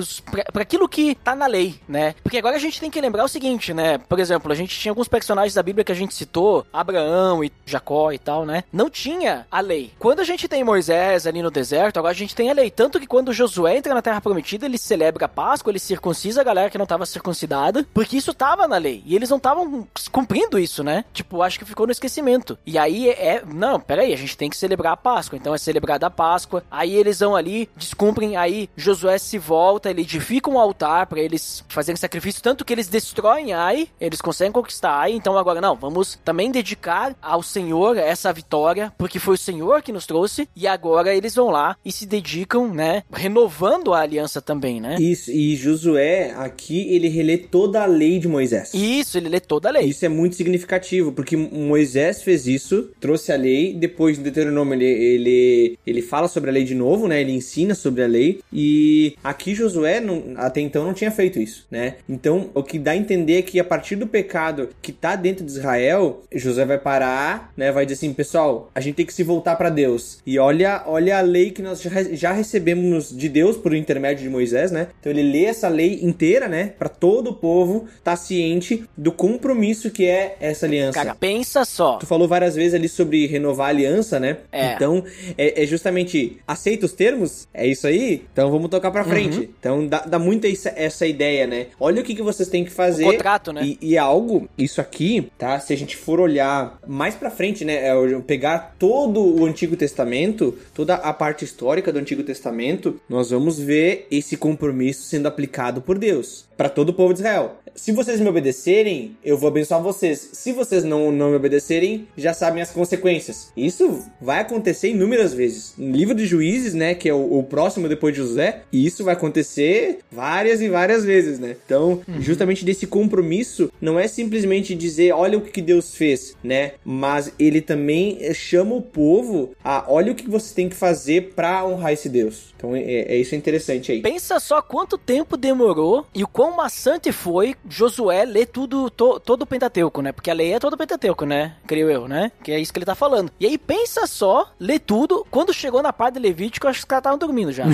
pra aquilo que tá na lei, né? Porque agora a gente tem que lembrar o seguinte, né? Por exemplo, a gente tinha alguns personagens da Bíblia que a gente citou, Abraão e Jacó e tal, né? Não tinha a lei. Quando a gente tem Moisés ali no deserto, agora a gente tem a lei. Tanto que quando Josué entra na Terra Prometida, ele celebra a Páscoa, ele circuncisa a galera que não tava circuncidada, porque isso tava na lei. E eles não estavam cumprindo isso, né? Tipo, acho que ficou no esquecimento. E aí é, é- Não, peraí, a gente tem que celebrar a Páscoa. Então é celebrada a Páscoa. Aí eles vão ali, descumprem. Aí Josué se volta, ele edifica um altar pra eles fazerem sacrifício. Tanto que eles destroem Ai, eles conseguem conquistar Ai. Então agora, não, vamos também dedicar ao Senhor essa vitória, porque foi o Senhor que nos trouxe. E agora eles vão lá e se dedicam, né? Renovando a aliança também, né? Isso, e Josué, aqui, ele relê toda a lei de Moisés. Isso, ele lê toda a lei. Isso é muito significativo, porque Moisés fez isso, trouxe a lei, depois no Deuteronômio ele, ele, ele fala sobre a lei de novo, né? Ele ensina sobre a lei, e aqui Josué não- até então não tinha feito isso, né? Então, o que dá a entender é que a partir do pecado que tá dentro de Israel, Josué vai parar, né? Vai dizer assim, pessoal, a gente tem que se voltar para Deus. E olha, olha a lei que nós já, recebemos de Deus por intermédio de Moisés, né? Então ele lê essa lei inteira, né? Para todo o povo estar ciente do compromisso que é essa aliança. Cara, pensa só. Tu falou várias vezes ali sobre renovar a aliança, né? É. Então, é, é justamente, aceita os termos? É isso aí? Então vamos tocar pra frente. Uhum. Então dá, dá muito essa, ideia, né? Olha o que, que vocês têm que fazer. O contrato, né? E, e é algo, isso aqui, tá? Se a gente for olhar mais pra frente, né? É, pegar todo o Antigo Testamento, toda a parte histórica do Antigo Testamento, nós vamos ver esse compromisso sendo aplicado por Deus para todo o povo de Israel. Se vocês me obedecerem, eu vou abençoar vocês. Se vocês não, não me obedecerem, já sabem as consequências. Isso vai acontecer inúmeras vezes. No livro de Juízes, né, que é o, o próximo depois de José, e isso vai acontecer várias e várias vezes, né? Então, justamente desse compromisso, não é simplesmente dizer, olha o que Deus fez, né? Mas ele também chama o povo a, olha o que você tem que fazer para honrar esse Deus. Então, é, é isso é interessante aí. Pensa só quanto tempo demorou e o quão maçante foi Josué ler tudo, to- todo o Pentateuco, né? Porque a lei é todo o Pentateuco, né? Creio eu, né? Que é isso que ele tá falando. E aí pensa só, ler tudo, quando chegou na parte de Levítico, acho que os caras estavam dormindo já. [LAUGHS]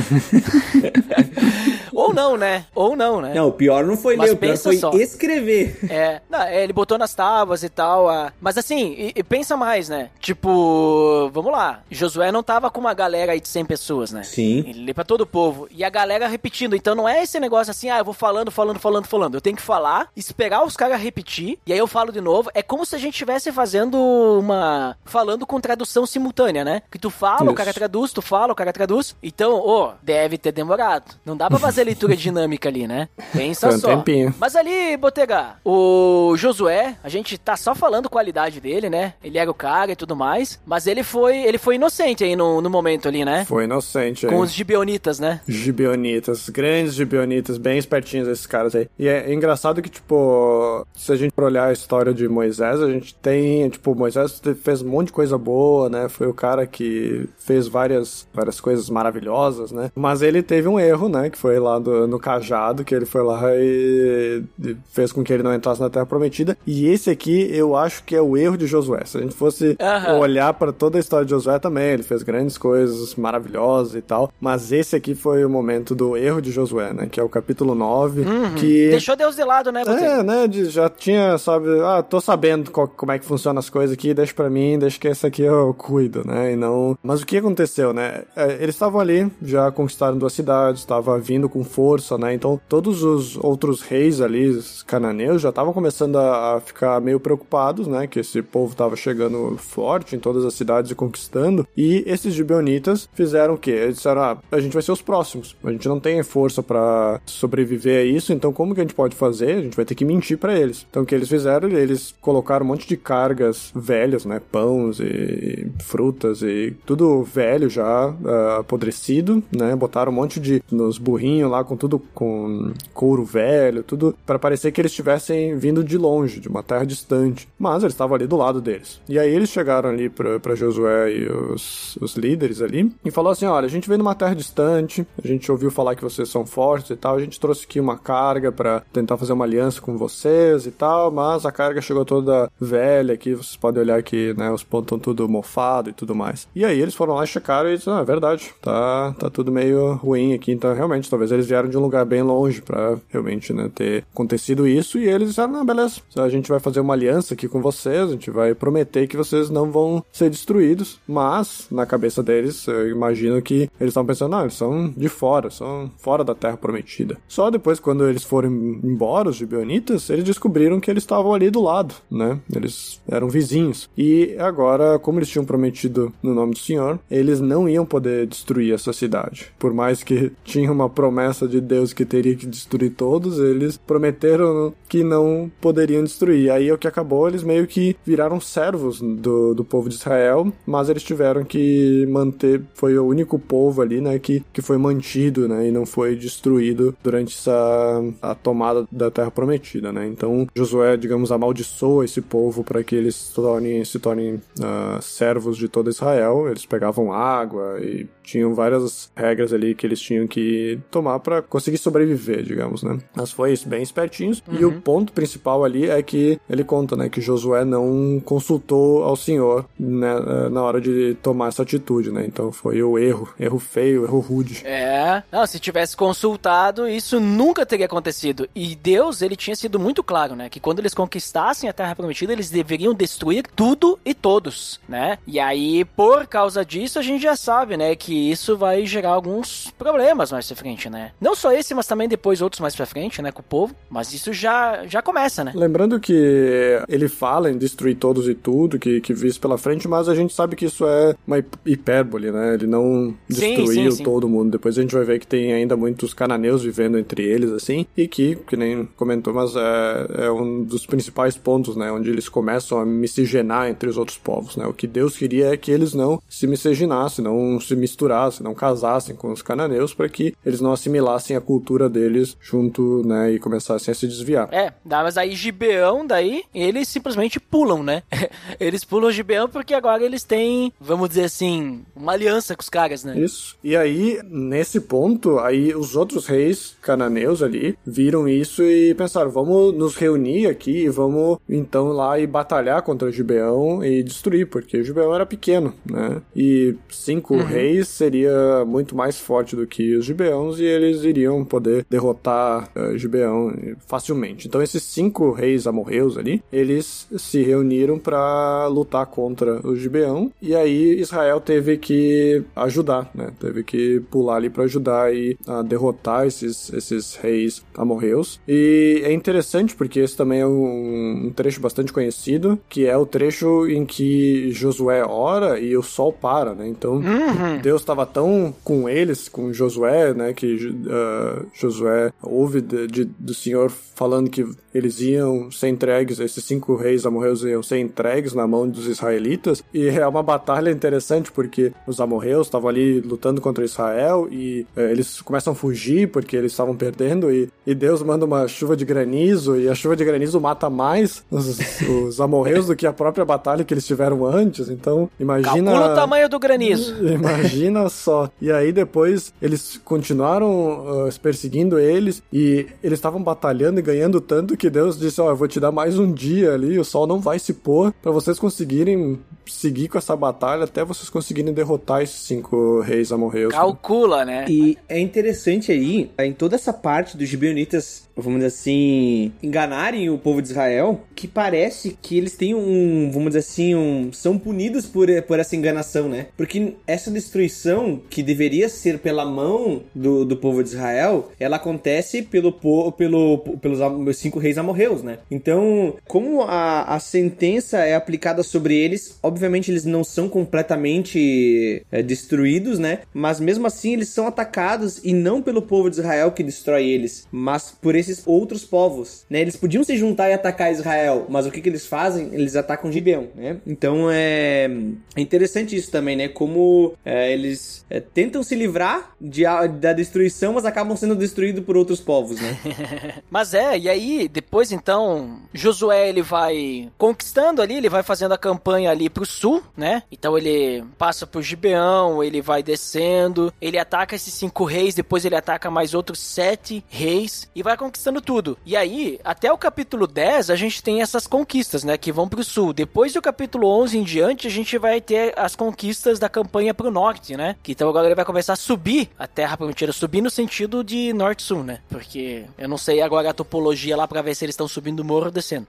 Ou não, né? Ou não, né? Não, o pior não foi Mas ler, o pior foi só. escrever. É, não, é, ele botou nas tábuas e tal. ah, mas assim, e, e pensa mais, né? Tipo, vamos lá. Josué não tava com uma galera aí de 100 pessoas, né? Sim. Ele lê pra todo o povo. E a galera repetindo. Então não é esse negócio assim, ah, eu vou falando, falando, falando, falando. Eu tenho que falar, esperar os caras repetir, e aí eu falo de novo. É como se a gente estivesse fazendo uma. falando com tradução simultânea, né? Que tu fala, o Isso. cara traduz, tu fala, o cara traduz. Então, ô, deve ter demorado. Não dá pra fazer leitura dinâmica ali, né? Pensa um só. tempinho. Mas ali, Botega, o Josué, a gente tá só falando qualidade dele, né? Ele era o cara e tudo mais. Mas ele foi, ele foi inocente aí no, no momento ali, né? Foi inocente aí. Com os gibeonitas, né? Gibeonitas, grandes gibeonitas, bem espertinhos esses caras aí. E é engraçado que, tipo, se a gente for olhar a história de Moisés, a gente tem, tipo, Moisés fez um monte de coisa boa, né? Foi o cara que fez várias, várias coisas maravilhosas, né? Mas ele teve um erro, né? Que foi lá no cajado, que ele foi lá e, fez com que ele não entrasse na Terra Prometida. E esse aqui, eu acho que é o erro de Josué. Se a gente fosse olhar para toda a história de Josué também, ele fez grandes coisas maravilhosas e tal. Mas esse aqui foi o momento do erro de Josué, né? Que é o capítulo 9, que... Deixou Deus de lado, né, Botega? É, né? de- já tinha, sabe, ah, tô sabendo qual- como é que funciona as coisas aqui, deixa pra mim, deixa que esse aqui eu cuido, né? E não. Mas o que aconteceu, né? É, eles estavam ali, já conquistaram duas cidades, estava vindo com força, né? Então todos os outros reis ali, os cananeus, já estavam começando a, a ficar meio preocupados, né? Que esse povo tava chegando forte em todas as cidades e conquistando. E esses gibeonitas fizeram o quê? Eles disseram, ah, a gente vai ser os próximos. A gente não tem força pra sobreviver a isso, então como que a gente pode fazer? A gente vai ter que mentir pra eles. Então o que eles fizeram? Eles colocaram um monte de cargas velhas, né? Pães e frutas e tudo velho já, ah, apodrecido, né? Botaram um monte de nos burrinhos lá com tudo com couro velho, tudo para parecer que eles estivessem vindo de longe, de uma terra distante. Mas eles estavam ali do lado deles. E aí eles chegaram ali pra Josué e os, os líderes ali e falou assim: olha, a gente veio numa terra distante, a gente ouviu falar que vocês são fortes e tal, a gente trouxe aqui uma carga pra tentar fazer uma aliança com vocês e tal, mas a carga chegou toda velha aqui, vocês podem olhar que, né, os pontos estão tudo mofado e tudo mais. E aí eles foram lá e checaram e disseram, ah, é verdade, tá, tá tudo meio ruim aqui, então realmente, talvez eles vieram de um lugar bem longe pra realmente, né, ter acontecido isso e eles disseram, não, beleza, a gente vai fazer uma aliança aqui com vocês, a gente vai prometer que vocês não vão ser destruídos, mas na cabeça deles, eu imagino que eles estavam pensando, não, eles são de fora, são fora da Terra Prometida. Só depois, quando eles foram embora, os gibeonitas, eles descobriram que eles estavam ali do lado, né? Eles eram vizinhos. E agora, como eles tinham prometido no nome do Senhor, eles não iam poder destruir essa cidade. Por mais que tinha uma promessa de Deus que teria que destruir todos, eles prometeram que não poderiam destruir. Aí o que acabou, eles meio que viraram servos do, do povo de Israel, mas eles tiveram que manter, foi o único povo ali, né, que, que foi mantido, né, e não foi destruído durante essa a tomada da terra prometida, né. Então Josué, digamos, amaldiçoa esse povo para que eles se tornem, se tornem ah, servos de todo Israel. Eles pegavam água e tinham várias regras ali que eles tinham que tomar para conseguir sobreviver, digamos, né. Mas foi isso, bem espertinhos. E o ponto principal ali é que ele conta, né, que Josué não consultou ao Senhor né, na hora de tomar essa atitude, né. Então foi o erro, erro feio, erro rude. É. Não, se tivesse consultado, isso nunca teria acontecido. E Deus, ele tinha sido muito claro, né? Que quando eles conquistassem a Terra Prometida, eles deveriam destruir tudo e todos, né? E aí, por causa disso, a gente já sabe, né? Que isso vai gerar alguns problemas mais pra frente, né? Não só esse, mas também depois outros mais pra frente, né? Com o povo. Mas isso já, já começa, né? Lembrando que ele fala em destruir todos e tudo, que, que vice pela frente, mas a gente sabe que isso é uma hip- hipérbole, né? Ele não Sim, destruiu sim, sim. todo mundo. Depois a gente vai ver que tem ainda muitos cananeus vivendo entre eles, assim, e que, que nem comentou, mas é, é um dos principais pontos, né? Onde eles começam a miscigenar entre os outros povos, né? O que Deus queria é que eles não se miscigenassem, não se misturassem, não casassem com os cananeus, para que eles não assimilassem a cultura deles junto, né? E começassem a se desviar. É, mas aí Gibeão, daí, eles simplesmente pulam, né? [LAUGHS] eles pulam Gibeão porque agora eles têm, vamos dizer assim, uma aliança com os caras, né? Isso. E aí, nesse ponto, aí os outros reis cananeus ali viram isso e pensaram, vamos nos reunir aqui e vamos então lá e batalhar contra Gibeão e destruir, porque Gibeão era pequeno, né? E cinco reis seria muito mais forte do que os gibeões e eles iriam poder derrotar uh, Gibeão facilmente. Então esses cinco reis amorreus ali, eles se reuniram para lutar contra o Gibeão e aí Israel teve que ajudar, né? Teve que pular ali para ajudar e a derrotar esses, esses reis amorreus. E é interessante porque esse também é um, um trecho bastante conhecido, que é o trecho em que Josué ora e o sol para, né? Então uhum. Deus estava tão com eles, com Josué, né? Que uh, Josué ouve de, de, do Senhor falando que eles iam ser entregues, esses cinco reis amorreus iam ser entregues na mão dos israelitas. E é uma batalha interessante porque os amorreus estavam ali lutando contra Israel e uh, eles começam a fugir porque eles estavam perdendo e, e Deus manda uma chuva de granizo e a chuva de granizo mata mais os, os amorreus do que a própria batalha que eles tiveram antes. Então, imagina. Calcula o tamanho do granizo. [LAUGHS] Imagina só. E aí depois eles continuaram uh, perseguindo eles e eles estavam batalhando e ganhando tanto que Deus disse: Ó, oh, eu vou te dar mais um dia ali, o sol não vai se pôr para vocês conseguirem seguir com essa batalha até vocês conseguirem derrotar esses cinco reis amorreus. Calcula, né? E é interessante aí, em toda essa parte dos gibeonitas vamos dizer assim, enganarem o povo de Israel, que parece que eles têm um, vamos dizer assim, um, são punidos por, por essa enganação, né? Porque essa destruição, que deveria ser pela mão do, do povo de Israel, ela acontece pelo, pelo, pelos cinco reis amorreus, né? Então, como a, a sentença é aplicada sobre eles, obviamente eles não são completamente é, destruídos, né? Mas mesmo assim eles são atacados e não pelo povo de Israel que destrói eles, mas por esse esses outros povos, né? Eles podiam se juntar e atacar Israel, mas o que, que eles fazem? Eles atacam Gibeão, né? Então é, é interessante isso também, né? Como é, eles é, tentam se livrar de, da destruição, mas acabam sendo destruídos por outros povos, né? [LAUGHS] mas é, e aí depois então Josué ele vai conquistando ali, ele vai fazendo a campanha ali pro sul, né? Então ele passa por Gibeão, ele vai descendo, ele ataca esses cinco reis, depois ele ataca mais outros sete reis e vai conquistando tudo. E aí, até o capítulo 10, a gente tem essas conquistas, né? Que vão pro sul. Depois do capítulo 11 em diante, a gente vai ter as conquistas da campanha pro norte, né? Que então agora ele vai começar a subir a Terra Prometida. Subir no sentido de norte-sul, né? Porque eu não sei agora a topologia lá pra ver se eles estão subindo o morro ou descendo.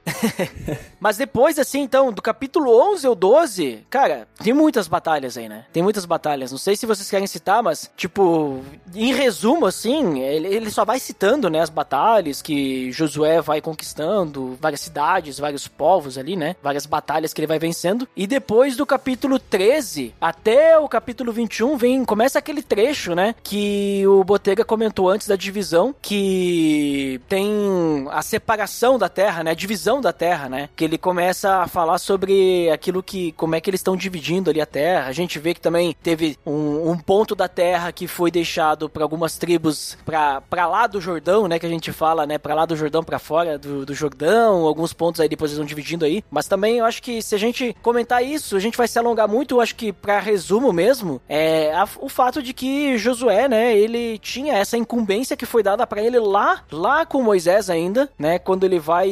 [LAUGHS] Mas depois, assim, então, do capítulo 11 ou 12, cara, tem muitas batalhas aí, né? Tem muitas batalhas. Não sei se vocês querem citar, mas, tipo, em resumo, assim, ele, ele só vai citando, né, as batalhas que Josué vai conquistando, várias cidades, vários povos ali, né? Várias batalhas que ele vai vencendo. E depois do capítulo 13 até o capítulo 21 vem começa aquele trecho, né, que o Botega comentou antes da divisão, que tem a separação da terra, né, a divisão da terra, né? Que ele começa a falar sobre aquilo que como é que eles estão dividindo ali a terra. A gente vê que também teve um, um ponto da terra que foi deixado para algumas tribos para lá do Jordão, né, que a gente fala né, pra lá do Jordão para fora do, do Jordão, alguns pontos aí depois eles vão dividindo aí. Mas também eu acho que se a gente comentar isso, a gente vai se alongar muito. Eu acho que, para resumo mesmo, é a, o fato de que Josué, né, ele tinha essa incumbência que foi dada para ele lá, lá com Moisés ainda, né, quando ele vai.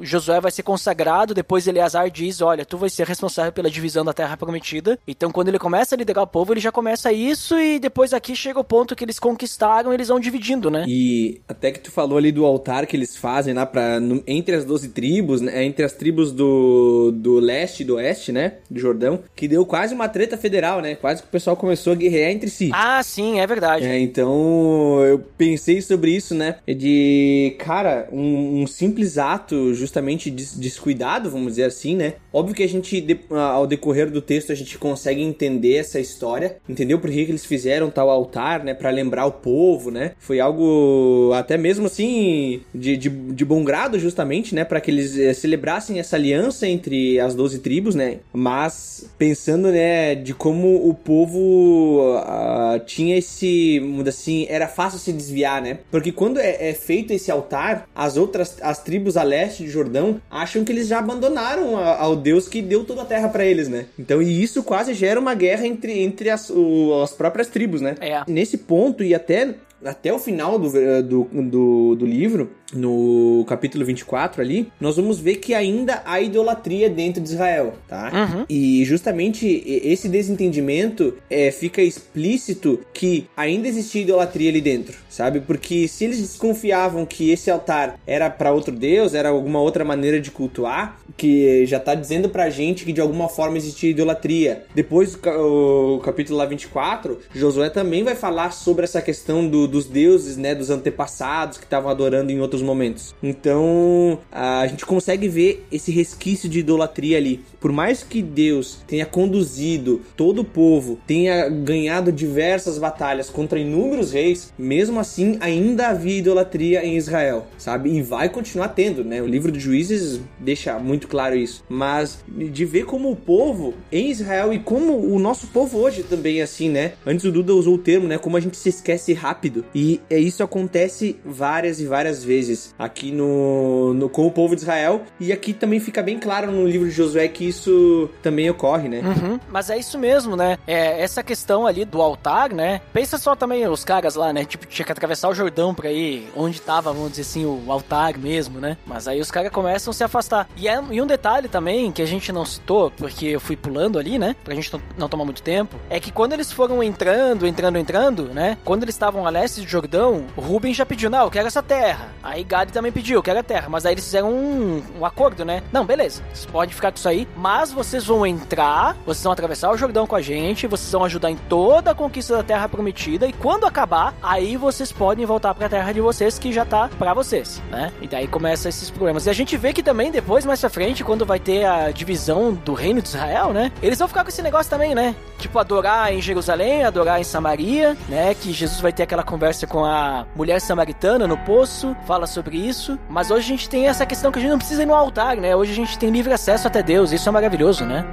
Josué vai ser consagrado, depois Eleazar diz: Olha, tu vai ser responsável pela divisão da terra prometida. Então, quando ele começa a liderar o povo, ele já começa isso, e depois aqui chega o ponto que eles conquistaram, eles vão dividindo, né? E até que tu falou ali do altar que eles fazem lá para entre as 12 tribos, né, entre as tribos do, do leste e do oeste, né, do Jordão, que deu quase uma treta federal, né? Quase que o pessoal começou a guerrear entre si. Ah, sim, é verdade. É, então eu pensei sobre isso, né? De, cara, um, um simples ato justamente descuidado, vamos dizer assim, né? Óbvio que a gente, ao decorrer do texto, a gente consegue entender essa história, entendeu por que, que eles fizeram tal altar, né? para lembrar o povo, né? Foi algo até mesmo assim de, de, de bom grado, justamente, né? para que eles é, celebrassem essa aliança entre as 12 tribos, né? Mas pensando, né, de como o povo uh, tinha esse, assim, era fácil se desviar, né? Porque quando é, é, feito esse altar, as outras, as tribos a leste de Jordão acham que eles já abandonaram ao Deus que deu toda a terra para eles, né? Então, e isso quase gera uma guerra entre, entre as, o, as próprias tribos, né? É. Nesse ponto, e até até o final do, do, do, do livro, no capítulo 24 ali, nós vamos ver que ainda há idolatria dentro de Israel, tá? Uhum. E justamente esse desentendimento é, fica explícito que ainda existia idolatria ali dentro, sabe? Porque se eles desconfiavam que esse altar era para outro deus, era alguma outra maneira de cultuar, que já tá dizendo pra gente que de alguma forma existia idolatria. Depois, o capítulo lá 24, Josué também vai falar sobre essa questão do, dos deuses, né, dos antepassados que estavam adorando em outros momentos. Então, a gente consegue ver esse resquício de idolatria ali. Por mais que Deus tenha conduzido todo o povo, tenha ganhado diversas batalhas contra inúmeros reis, mesmo assim ainda havia idolatria em Israel, sabe? E vai continuar tendo, né? O livro de Juízes deixa muito claro isso. Mas de ver como o povo em Israel e como o nosso povo hoje também é assim, né? Antes o Duda usou o termo, né? Como a gente se esquece rápido. E é isso acontece várias e várias vezes aqui no, no com o povo de Israel. E aqui também fica bem claro no livro de Josué que isso também ocorre, né? Uhum, mas é isso mesmo, né? É, essa questão ali do altar, né? Pensa só também os caras lá, né? Tipo, tinha atravessar o Jordão pra ir onde tava, vamos dizer assim, o altar mesmo, né? Mas aí os caras começam a se afastar. E, é, e um detalhe também que a gente não citou, porque eu fui pulando ali, né? Pra gente não, tomar muito tempo, é que quando eles foram entrando, entrando, entrando, né? Quando eles estavam a leste de Jordão, o Rubem já pediu, não, eu quero essa terra. Aí Gad também pediu, eu quero a terra. Mas aí eles fizeram um, um acordo, né? Não, beleza, vocês podem ficar com isso aí, mas vocês vão entrar, vocês vão atravessar o Jordão com a gente, vocês vão ajudar em toda a conquista da terra prometida, e quando acabar, aí vocês podem voltar pra terra de vocês, que já tá pra vocês, né? E daí começa esses problemas. E a gente vê que também depois, mais pra frente, quando vai ter a divisão do reino de Israel, né? Eles vão ficar com esse negócio também, né? Tipo, adorar em Jerusalém, adorar em Samaria, né? Que Jesus vai ter aquela conversa com a mulher samaritana no poço, fala sobre isso. Mas hoje a gente tem essa questão que a gente não precisa ir no altar, né? Hoje a gente tem livre acesso até Deus, isso é maravilhoso, né?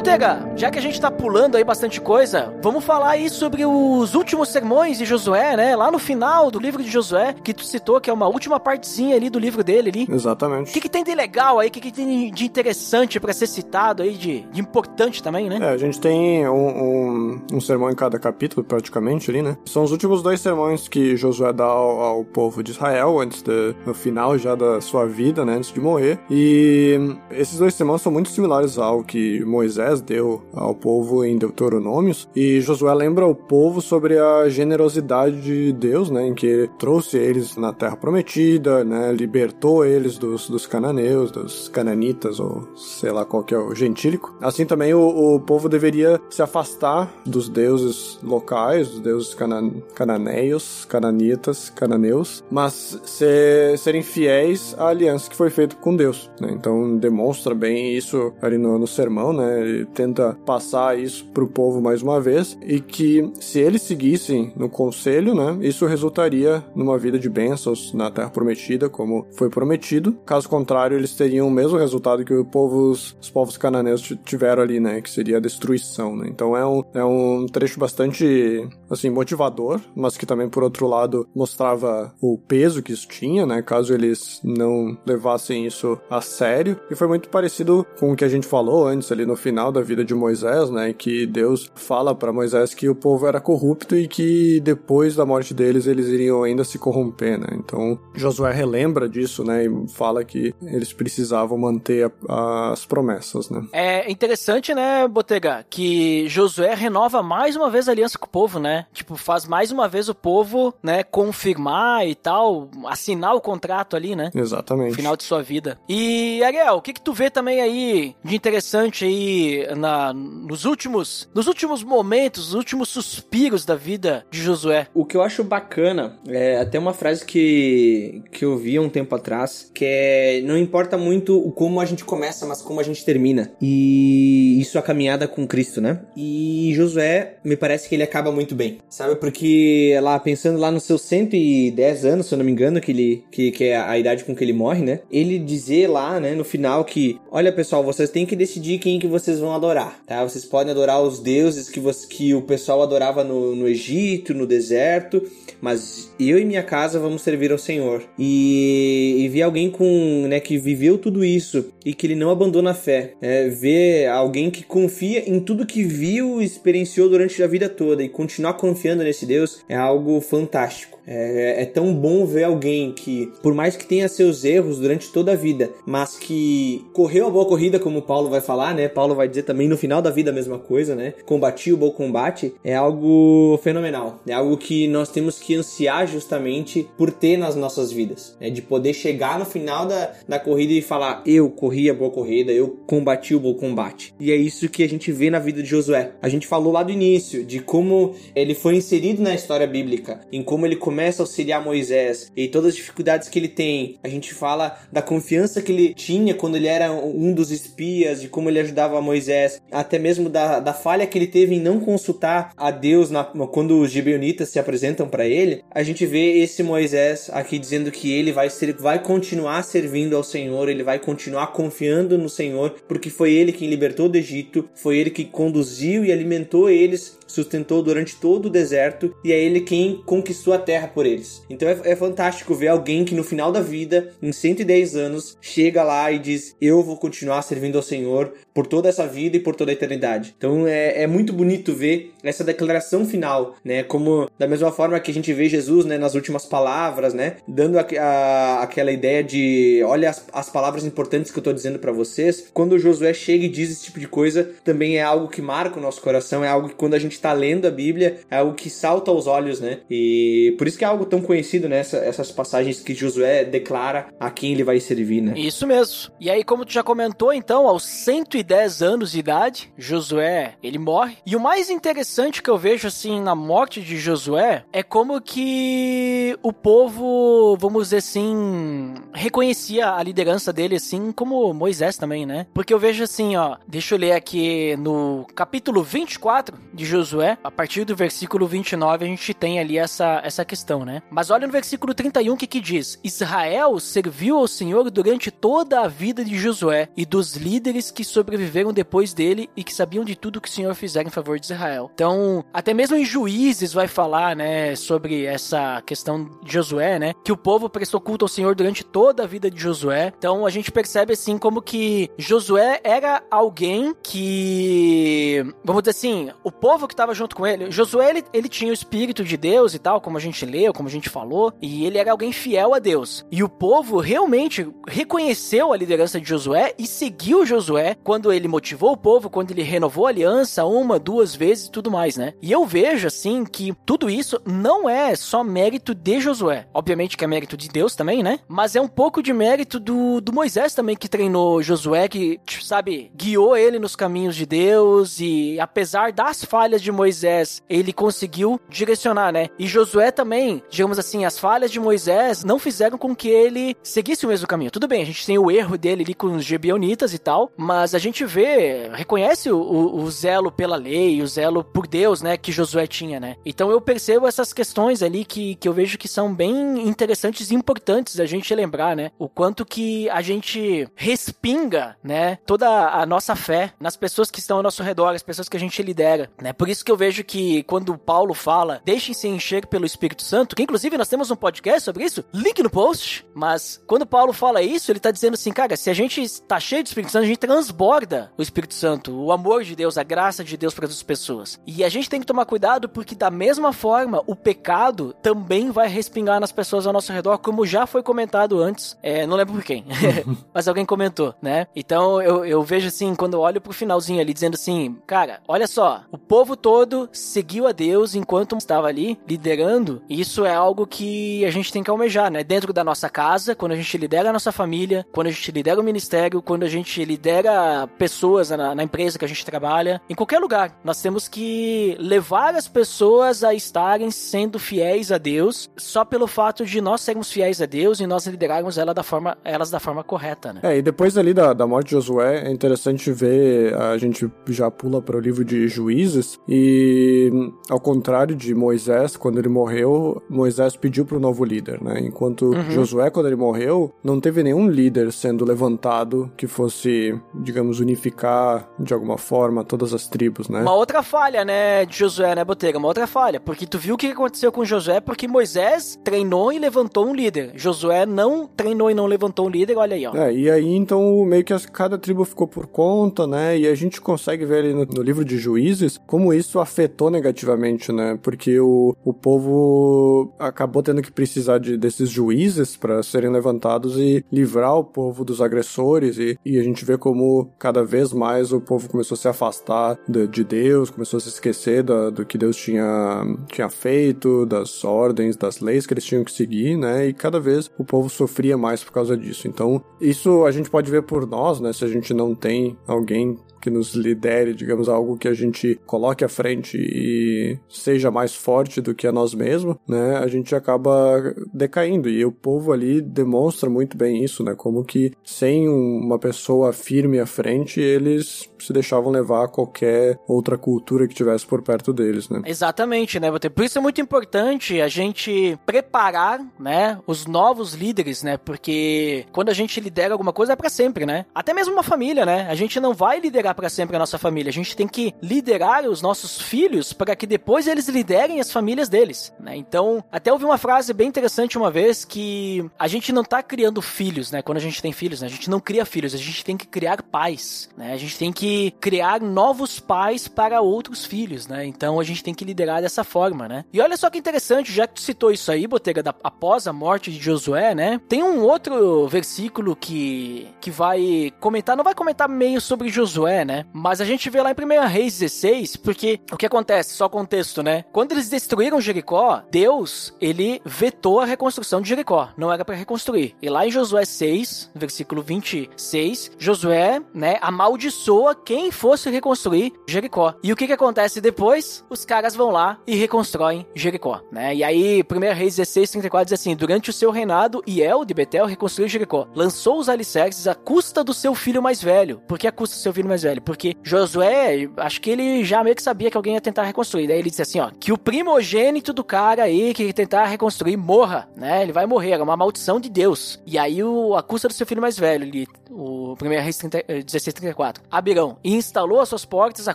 Botega, já que a gente tá pulando aí bastante coisa, vamos falar aí sobre os últimos sermões de Josué, né? Lá no final do livro de Josué, que tu citou, que é uma última partezinha ali do livro dele ali. O Exatamente. que, que tem de legal aí? O que, que tem de interessante pra ser citado aí, de, de importante também, né? É, a gente tem um, um, um sermão em cada capítulo, praticamente, ali, né? São os últimos dois sermões que Josué dá ao, ao povo de Israel, antes do no final já da sua vida, né? Antes de morrer. E esses dois sermões são muito similares ao que Moisés deu ao povo em Deuteronômios. E Josué lembra o povo sobre a generosidade de Deus, né? Em que trouxe eles na terra prometida, né? Libertou eles dos, dos cananeus, dos cananitas, ou sei lá qual que é o gentílico. Assim também o, o povo deveria se afastar dos deuses locais, dos deuses cana, cananeios, cananitas, cananeus, mas ser, serem fiéis à aliança que foi feita com Deus, né? Então demonstra bem isso ali no, no sermão, né? Tenta passar isso pro povo mais uma vez e que se eles seguissem no conselho, né? Isso resultaria numa vida de bênçãos na terra prometida, como foi prometido. Caso contrário, eles teriam o mesmo resultado que os povos, os povos cananeus tiveram ali, né? Que seria a destruição, né? Então é um, é um trecho bastante, assim, motivador, mas que também, por outro lado, mostrava o peso que isso tinha, né? Caso eles não levassem isso a sério. E foi muito parecido com o que a gente falou antes ali no final da vida de Moisés, né? Que Deus fala para Moisés que o povo era corrupto e que depois da morte deles eles iriam ainda se corromper, né? Então Josué relembra disso, né? E fala que eles precisavam manter a- as promessas, né? É interessante, né, Botega, que Josué renova mais uma vez a aliança com o povo, né? Tipo, faz mais uma vez o povo, né, confirmar e tal, assinar o contrato ali, né? Exatamente. No final de sua vida. E, Ariel, o que que tu vê também aí de interessante aí na, nos últimos nos últimos momentos, nos últimos suspiros da vida de Josué? O que eu acho bacana é até uma frase que, que eu vi há um tempo atrás, que é não importa muito o como a gente começa, mas como a gente termina. E isso é a caminhada com Cristo, né? E Josué, me parece que ele acaba muito bem. Sabe? Porque lá pensando lá nos seus 110 anos, se eu não me engano, que ele que, que é a idade com que ele morre, né? Ele dizer lá, né, no final que, olha pessoal, vocês têm que decidir quem que vocês vão adorar, tá? Vocês podem adorar os deuses que, você, que o pessoal adorava no, no Egito, no deserto, mas eu e minha casa vamos servir ao Senhor. E, e ver alguém com, né, que viveu tudo isso e que ele não abandona a fé, é, ver alguém que confia em tudo que viu e experienciou durante a vida toda e continuar confiando nesse Deus é algo fantástico. É, é, tão bom ver alguém que, por mais que tenha seus erros durante toda a vida, mas que correu a boa corrida, como Paulo vai falar, né? Paulo vai dizer também no final da vida a mesma coisa, né? Combati o bom combate, é algo fenomenal. É algo que nós temos que ansiar justamente por ter nas nossas vidas. É de poder chegar no final da, da corrida e falar: Eu corri a boa corrida, eu combati o bom combate. E é isso que a gente vê na vida de Josué. A gente falou lá do início de como ele foi inserido na história bíblica, em como ele começa começa a auxiliar Moisés e todas as dificuldades que ele tem. A gente fala da confiança que ele tinha quando ele era um dos espias, de como ele ajudava Moisés, até mesmo da, da falha que ele teve em não consultar a Deus na, quando os gibeonitas se apresentam para ele. A gente vê esse Moisés aqui dizendo que ele vai ser, vai continuar servindo ao Senhor, ele vai continuar confiando no Senhor, porque foi ele quem libertou do Egito, foi ele que conduziu e alimentou eles sustentou durante todo o deserto e é ele quem conquistou a terra por eles. Então é, é, fantástico ver alguém que no final da vida, em 110 anos, chega lá e diz: Eu vou continuar servindo ao Senhor por toda essa vida e por toda a eternidade. Então é, é muito bonito ver essa declaração final, né? Como da mesma forma que a gente vê Jesus, né, nas últimas palavras, né, dando a, a, aquela ideia de: Olha as, as palavras importantes que eu estou dizendo para vocês. Quando Josué chega e diz esse tipo de coisa, também é algo que marca o nosso coração, é algo que quando a gente está lendo a Bíblia, é algo que salta aos olhos, né? E por isso que é algo tão conhecido, né? Essa, essas passagens que Josué declara a quem ele vai servir, né? Isso mesmo. E aí, como tu já comentou, então, aos 110 anos de idade, Josué, ele morre. E o mais interessante que eu vejo, assim, na morte de Josué, é como que o povo, vamos dizer assim, reconhecia a liderança dele, assim, como Moisés também, né? Porque eu vejo assim, ó, deixa eu ler aqui no capítulo 24 de Josué, a partir do versículo 29, a gente tem ali essa, essa questão, né? Mas olha no versículo 31 o que, que diz: Israel serviu ao Senhor durante toda a vida de Josué e dos líderes que sobreviveram depois dele e que sabiam de tudo que o Senhor fizera em favor de Israel. Então, até mesmo em Juízes vai falar, né, sobre essa questão de Josué, né? Que o povo prestou culto ao Senhor durante toda a vida de Josué. Então, a gente percebe assim como que Josué era alguém que, vamos dizer assim, o povo que estava junto com ele. Josué, ele, ele tinha o espírito de Deus e tal, como a gente leu, como a gente falou, e ele era alguém fiel a Deus. E o povo realmente reconheceu a liderança de Josué e seguiu Josué quando ele motivou o povo, quando ele renovou a aliança uma, duas vezes e tudo mais, né? E eu vejo, assim, que tudo isso não é só mérito de Josué. Obviamente que é mérito de Deus também, né? Mas é um pouco de mérito do, do Moisés também, que treinou Josué, que, sabe, guiou ele nos caminhos de Deus e apesar das falhas de de Moisés ele conseguiu direcionar, né? E Josué também, digamos assim, as falhas de Moisés não fizeram com que ele seguisse o mesmo caminho. Tudo bem, a gente tem o erro dele ali com os Gebionitas e tal, mas a gente vê, reconhece o, o, o zelo pela lei, o zelo por Deus, né, que Josué tinha, né? Então eu percebo essas questões ali que, que eu vejo que são bem interessantes e importantes a gente lembrar, né? O quanto que a gente respinga, né, toda a nossa fé nas pessoas que estão ao nosso redor, as pessoas que a gente lidera, né? Por isso que eu vejo que quando Paulo fala, deixem-se encher pelo Espírito Santo, que inclusive nós temos um podcast sobre isso, link no post, mas quando Paulo fala isso, ele tá dizendo assim, cara, se a gente está cheio do Espírito Santo, a gente transborda o Espírito Santo, o amor de Deus, a graça de Deus para as pessoas. E a gente tem que tomar cuidado porque da mesma forma, o pecado também vai respingar nas pessoas ao nosso redor, como já foi comentado antes, é, não lembro por quem, [LAUGHS] mas alguém comentou, né? Então eu, eu vejo assim, quando eu olho pro finalzinho ali, dizendo assim, cara, olha só, o povo todo seguiu a Deus enquanto estava ali liderando. Isso é algo que a gente tem que almejar, né? Dentro da nossa casa, quando a gente lidera a nossa família, quando a gente lidera o ministério, quando a gente lidera pessoas na, na empresa que a gente trabalha, em qualquer lugar, nós temos que levar as pessoas a estarem sendo fiéis a Deus só pelo fato de nós sermos fiéis a Deus e nós liderarmos ela da forma, elas da forma correta, né? É, e depois ali da, da morte de Josué, é interessante ver, a gente já pula para o livro de Juízes, e ao contrário de Moisés, quando ele morreu, Moisés pediu para o novo líder, né? Enquanto uhum. Josué, quando ele morreu, não teve nenhum líder sendo levantado que fosse, digamos, unificar de alguma forma todas as tribos, né? Uma outra falha, né, de Josué, né, Botega? Uma outra falha. Porque tu viu o que aconteceu com Josué? Porque Moisés treinou e levantou um líder. Josué não treinou e não levantou um líder, olha aí, ó. É, e aí então meio que cada tribo ficou por conta, né? E a gente consegue ver ali no, no livro de Juízes como isso afetou negativamente, né? Porque o, o povo acabou tendo que precisar de, desses juízes para serem levantados e livrar o povo dos agressores. E, e a gente vê como cada vez mais o povo começou a se afastar de, de Deus, começou a se esquecer da- do que Deus tinha, tinha feito, das ordens, das leis que eles tinham que seguir, né? E cada vez o povo sofria mais por causa disso. Então, isso a gente pode ver por nós, né? Se a gente não tem alguém que nos lidere, digamos, algo que a gente coloque à frente e seja mais forte do que a nós mesmos, né? A gente acaba decaindo. E o povo ali demonstra muito bem isso, né? Como que sem um- uma pessoa firme à frente, eles se deixavam levar a qualquer outra cultura que tivesse por perto deles, né? Exatamente, né, Botelho? Por isso é muito importante a gente preparar, né, os novos líderes, né? Porque quando a gente lidera alguma coisa é pra sempre, né? Até mesmo uma família, né? A gente não vai liderar pra sempre a nossa família. A gente tem que liderar os nossos filhos para que depois eles liderem as famílias deles, né? Então, até ouvi uma frase bem interessante uma vez que a gente não tá criando filhos, né? Quando a gente tem filhos, né? A gente não cria filhos, a gente tem que criar pais, né? A gente tem que criar novos pais para outros filhos, né? Então a gente tem que liderar dessa forma, né? E olha só que interessante, já que tu citou isso aí, Botega, da, após a morte de Josué, né? Tem um outro versículo que, que vai comentar, não vai comentar meio sobre Josué, né? Mas a gente vê lá em 1 Reis 16, porque o que acontece? Só contexto, né? Quando eles destruíram Jericó, Deus, ele vetou a reconstrução de Jericó. Não era para reconstruir. E lá em Josué 6, versículo 26, Josué, né, amaldiçoa quem fosse reconstruir Jericó. E o que que acontece depois? Os caras vão lá e reconstroem Jericó, né? E aí, 1 Reis 16, 34 diz assim: Durante o seu reinado, Iel de Betel reconstruiu Jericó. Lançou os alicerces à custa do seu filho mais velho. Por que a custa do seu filho mais velho? Porque Josué, acho que ele já meio que sabia que alguém ia tentar reconstruir. Daí ele disse assim, ó, que o primogênito do cara aí que tentar reconstruir morra, né? Ele vai morrer, é uma maldição de Deus. E aí o, a custa do seu filho mais velho, ele, o 1 Reis 30, eh, 16, 34. Abirão, instalou as suas portas à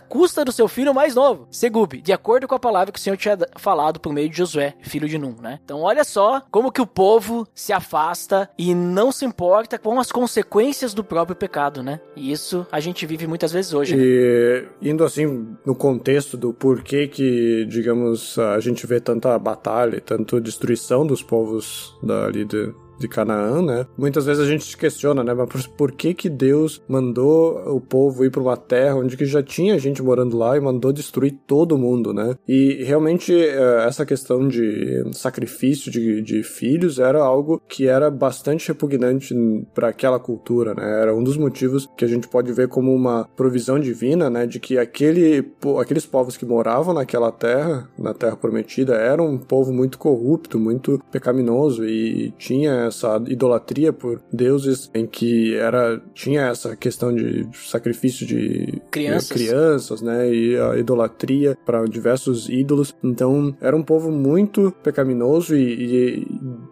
custa do seu filho mais novo, Segube, de acordo com a palavra que o Senhor tinha falado por meio de Josué, filho de Num, né? Então olha só como que o povo se afasta e não se importa com as consequências do próprio pecado, né? E isso a gente vive muitas vezes hoje. né? E indo assim no contexto do porquê que, digamos, a gente vê tanta batalha, tanta destruição dos povos dali de, de Canaã, né? Muitas vezes a gente se questiona, né? Mas por, que que Deus mandou o povo ir para uma terra onde que já tinha gente morando lá e mandou destruir todo mundo, né? E realmente eh, essa questão de sacrifício de, de filhos era algo que era bastante repugnante para aquela cultura, né? Era um dos motivos que a gente pode ver como uma provisão divina, né? De que aquele, aqueles povos que moravam naquela terra, na terra prometida, eram um povo muito corrupto, muito pecaminoso e tinha essa idolatria por deuses em que era tinha essa questão de sacrifício de Crianças. crianças, né? E a idolatria para diversos ídolos. Então era um povo muito pecaminoso e, e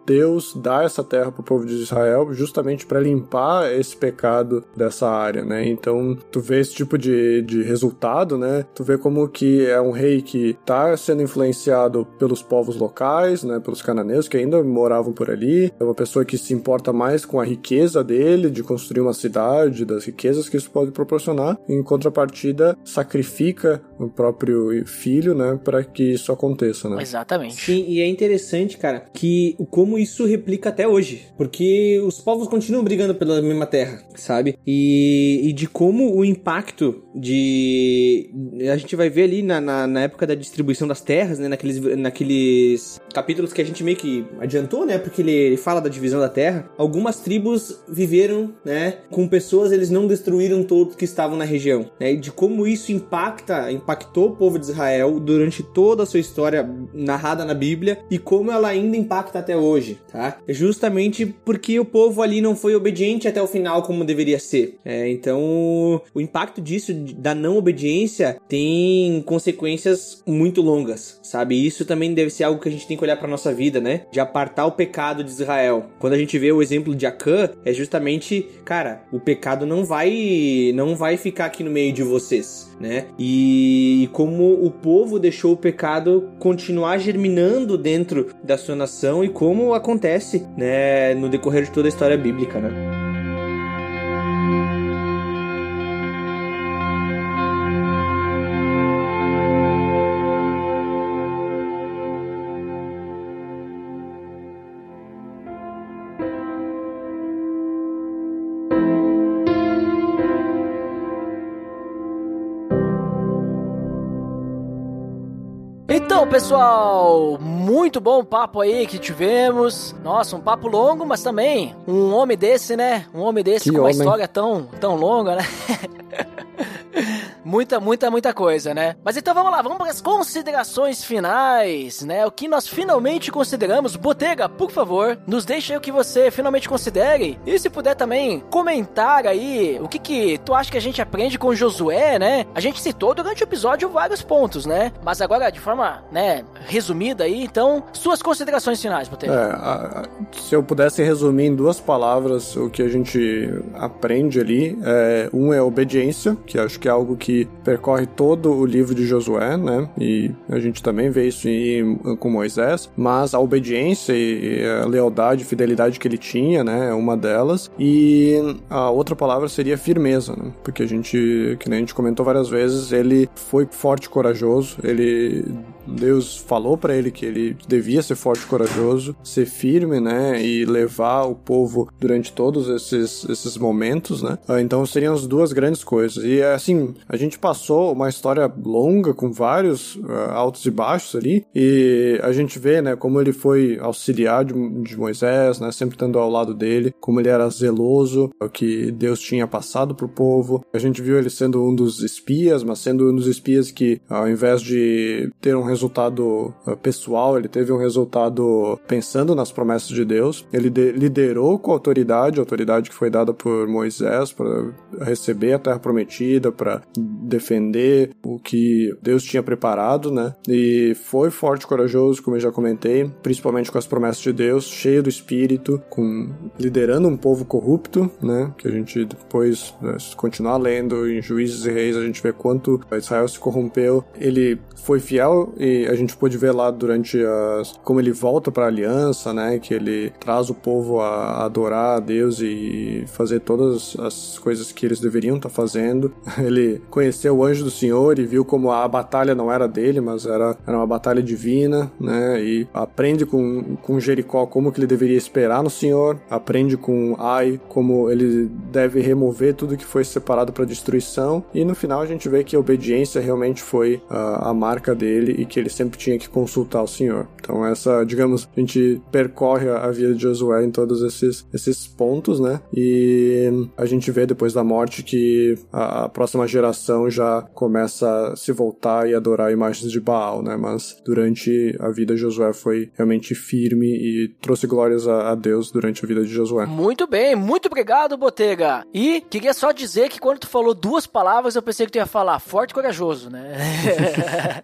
Deus dá essa terra para o povo de Israel justamente para limpar esse pecado dessa área, né? Então tu vê esse tipo de, de resultado, né? Tu vê como que é um rei que tá sendo influenciado pelos povos locais, né? Pelos cananeus que ainda moravam por ali. É uma pessoa que se importa mais com a riqueza dele, de construir uma cidade, das riquezas que isso pode proporcionar. Em contrapartida, sacrifica o próprio filho, né? Para que isso aconteça, né? Exatamente. Sim, e é interessante, cara, que como isso replica até hoje. Porque os povos continuam brigando pela mesma terra, sabe? E, e de como o impacto de. A gente vai ver ali na, na, na época da distribuição das terras, né? Naqueles, naqueles capítulos que a gente meio que adiantou, né? Porque ele, ele fala da divisão da terra. Algumas tribos viveram, né? Com pessoas, eles não destruíram todos que estavam na região, né? E de como isso impacta, impactou o povo de Israel durante toda a sua história narrada na Bíblia e como ela ainda impacta até hoje, tá? É justamente porque o povo ali não foi obediente até o final como deveria ser. É, então, o impacto disso, da não obediência, tem consequências muito longas, sabe? Isso também deve ser algo que a gente tem que olhar para nossa vida, né? De apartar o pecado de Israel. Quando a gente vê o exemplo de Acã, é justamente, cara, o pecado não vai não vai ficar aqui no meio de vocês, né? E, e como o povo deixou o pecado continuar germinando dentro da sua nação e como acontece, né, no decorrer de toda a história bíblica, né? Pessoal, muito bom papo aí que tivemos. Nossa, um papo longo, mas também um homem desse, né? Um homem desse Que com uma homem. história tão, tão longa, né? [LAUGHS] muita, muita, muita coisa, né? Mas então vamos lá, vamos para as considerações finais, né? O que nós finalmente consideramos. Botega, por favor, nos deixa aí o que você finalmente considere. E se puder também comentar aí o que que tu acha que a gente aprende com Josué, né? A gente citou durante o episódio vários pontos, né? Mas agora de forma, né, resumida aí, então, suas considerações finais, Botega. É, a- a- se eu pudesse resumir em duas palavras o que a gente aprende ali, é, um é obediência, que acho que é algo que percorre todo o livro de Josué, né? E a gente também vê isso em, com Moisés, mas a obediência e a lealdade fidelidade que ele tinha, né? É uma delas. E a outra palavra seria firmeza, né? Porque a gente, que nem a gente comentou várias vezes, ele foi forte e corajoso, ele Deus falou pra ele que ele devia ser forte e corajoso, ser firme, né, e levar o povo durante todos esses, esses momentos, né. Ah, Então seriam as duas grandes coisas. E assim, a gente passou uma história longa com vários ah, altos e baixos ali, e a gente vê, né, como ele foi auxiliar de, de Moisés, né, sempre estando ao lado dele, como ele era zeloso, o que Deus tinha passado pro povo. A gente viu ele sendo um dos espias, mas sendo um dos espias que, ao invés de ter um resultado uh, pessoal, ele teve um resultado pensando nas promessas de Deus. Ele de- liderou com autoridade, autoridade que foi dada por Moisés para receber a terra prometida, para defender o que Deus tinha preparado, né? E foi forte corajoso, como eu já comentei, principalmente com as promessas de Deus, cheio do espírito, com liderando um povo corrupto, né? Que a gente depois né, continuar lendo em Juízes e Reis, a gente vê quanto Israel se corrompeu. Ele foi fiel e a gente pôde ver lá durante as como ele volta para a aliança, né? Que ele traz o povo a adorar a Deus e fazer todas as coisas que eles deveriam estar fazendo. [LAUGHS] Ele conheceu o anjo do Senhor e viu como a batalha não era dele, mas era, era uma batalha divina, né? E aprende com, com Jericó como que ele deveria esperar no Senhor, aprende com Ai como ele deve remover tudo que foi separado para destruição. E no final a gente vê que a obediência realmente foi ah, a marca dele e que ele sempre tinha que consultar o Senhor. Então essa, digamos, a gente percorre a vida de Josué em todos esses, esses pontos, né? E a gente vê depois da morte que a, a próxima geração já começa a se voltar e adorar imagens de Baal, né? Mas durante a vida Josué foi realmente firme e trouxe glórias a, a Deus durante a vida de Josué. Muito bem, muito obrigado, Botega. E queria só dizer que quando tu falou duas palavras, eu pensei que tu ia falar forte e corajoso, né? [LAUGHS]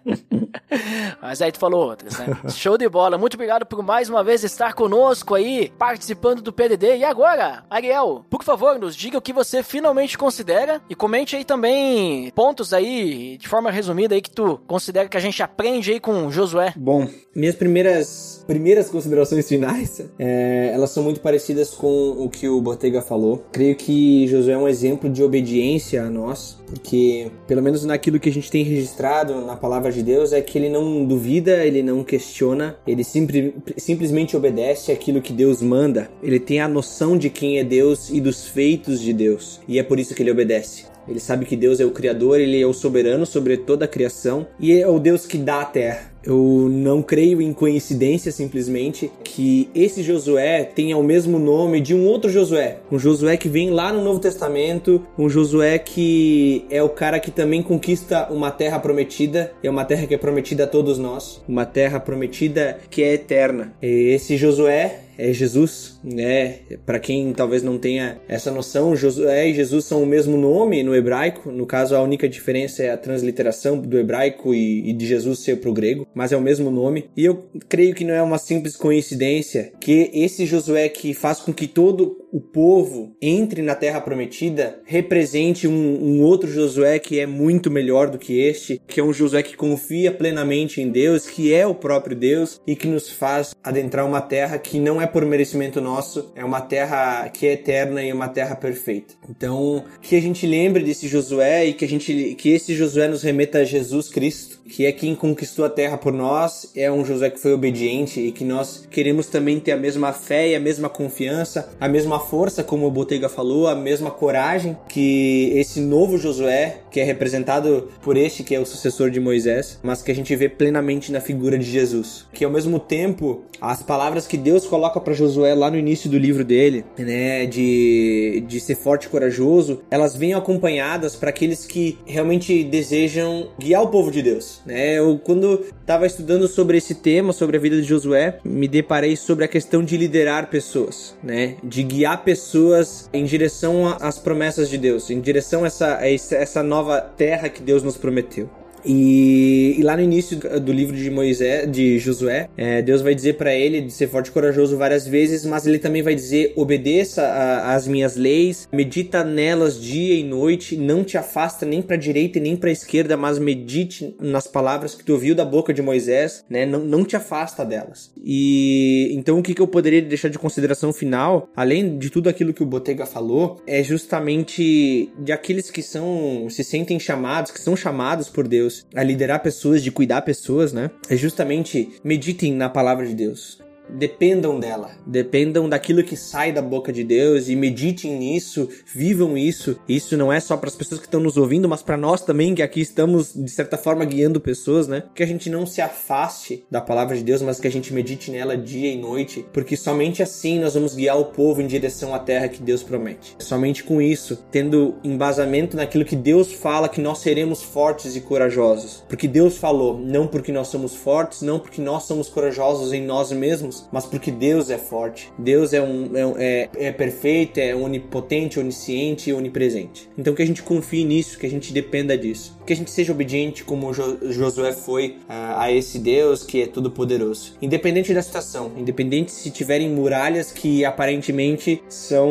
Mas aí tu falou outras, né? Show de bola. Muito obrigado por mais uma vez estar conosco aí, participando do PDD. E agora, Ariel, por favor, nos diga o que você finalmente considera e comente aí também pontos aí, de forma resumida aí, que tu considera que a gente aprende aí com Josué. Bom, minhas primeiras primeiras considerações finais, é, elas são muito parecidas com o que o Botega falou. Creio que Josué é um exemplo de obediência a nós, porque pelo menos naquilo que a gente tem registrado na palavra de Deus é que ele não duvida, ele não questiona, ele simpli- simplesmente obedece aquilo que Deus manda. Ele tem a noção de quem é Deus e dos feitos de Deus, e é por isso que ele obedece. Ele sabe que Deus é o Criador, ele é o soberano sobre toda a criação e é o Deus que dá a terra. Eu não creio em coincidência simplesmente que esse Josué tenha o mesmo nome de um outro Josué. Um Josué que vem lá no Novo Testamento, um Josué que é o cara que também conquista uma terra prometida, é uma terra que é prometida a todos nós, uma terra prometida que é eterna. E esse Josué é Jesus, né? Para quem talvez não tenha essa noção, Josué e Jesus são o mesmo nome no hebraico. No caso, a única diferença é a transliteração do hebraico e, e de Jesus ser pro grego, mas é o mesmo nome. E eu creio que não é uma simples coincidência que esse Josué que faz com que todo o povo entre na Terra Prometida represente um, um, outro Josué que é muito melhor do que este, que é um Josué que confia plenamente em Deus, que é o próprio Deus e que nos faz adentrar uma terra que não é por merecimento nosso, é uma terra que é eterna e uma terra perfeita. Então, que a gente lembre desse Josué e que a gente que esse Josué nos remeta a Jesus Cristo, que é quem conquistou a terra por nós, é um Josué que foi obediente e que nós queremos também ter a mesma fé e a mesma confiança, a mesma força, como o Botega falou, a mesma coragem que esse novo Josué, que é representado por este que é o sucessor de Moisés, mas que a gente vê plenamente na figura de Jesus. Que ao mesmo tempo, as palavras que Deus coloca para Josué lá no início do livro dele, né, de, de ser forte e corajoso, elas vêm acompanhadas para aqueles que realmente desejam guiar o povo de Deus, né? Eu quando estava estudando sobre esse tema, sobre a vida de Josué, me deparei sobre a questão de liderar pessoas, né? De guiar pessoas em direção às promessas de Deus, em direção a essa, a essa nova terra que Deus nos prometeu. E, e, lá no início do livro de Moisés, de Josué, é, Deus vai dizer para ele de ser forte e corajoso várias vezes, mas ele também vai dizer: obedeça às minhas leis, medita nelas dia e noite, não te afasta nem para direita e nem para esquerda, mas medite nas palavras que tu ouviu da boca de Moisés, né? Não, não te afasta delas. E então o que, que eu poderia deixar de consideração final, além de tudo aquilo que o Botega falou, é justamente de aqueles que são se sentem chamados, que são chamados por Deus Deus, a liderar pessoas, de cuidar pessoas, né? É justamente meditem na palavra de Deus dependam dela, dependam daquilo que sai da boca de Deus e meditem nisso, vivam isso. Isso não é só para as pessoas que estão nos ouvindo, mas para nós também que aqui estamos de certa forma guiando pessoas, né? Que a gente não se afaste da palavra de Deus, mas que a gente medite nela dia e noite, porque somente assim nós vamos guiar o povo em direção à terra que Deus promete. Somente com isso, tendo embasamento naquilo que Deus fala que nós seremos fortes e corajosos. Porque Deus falou, não porque nós somos fortes, não porque nós somos corajosos em nós mesmos, mas porque Deus é forte. Deus é, um, é, é, é perfeito, é onipotente, onisciente e onipresente. Então que a gente confie nisso, que a gente dependa disso. Que a gente seja obediente como jo Josué foi uh, a esse Deus que é todo poderoso. Independente da situação, independente se tiverem muralhas que aparentemente são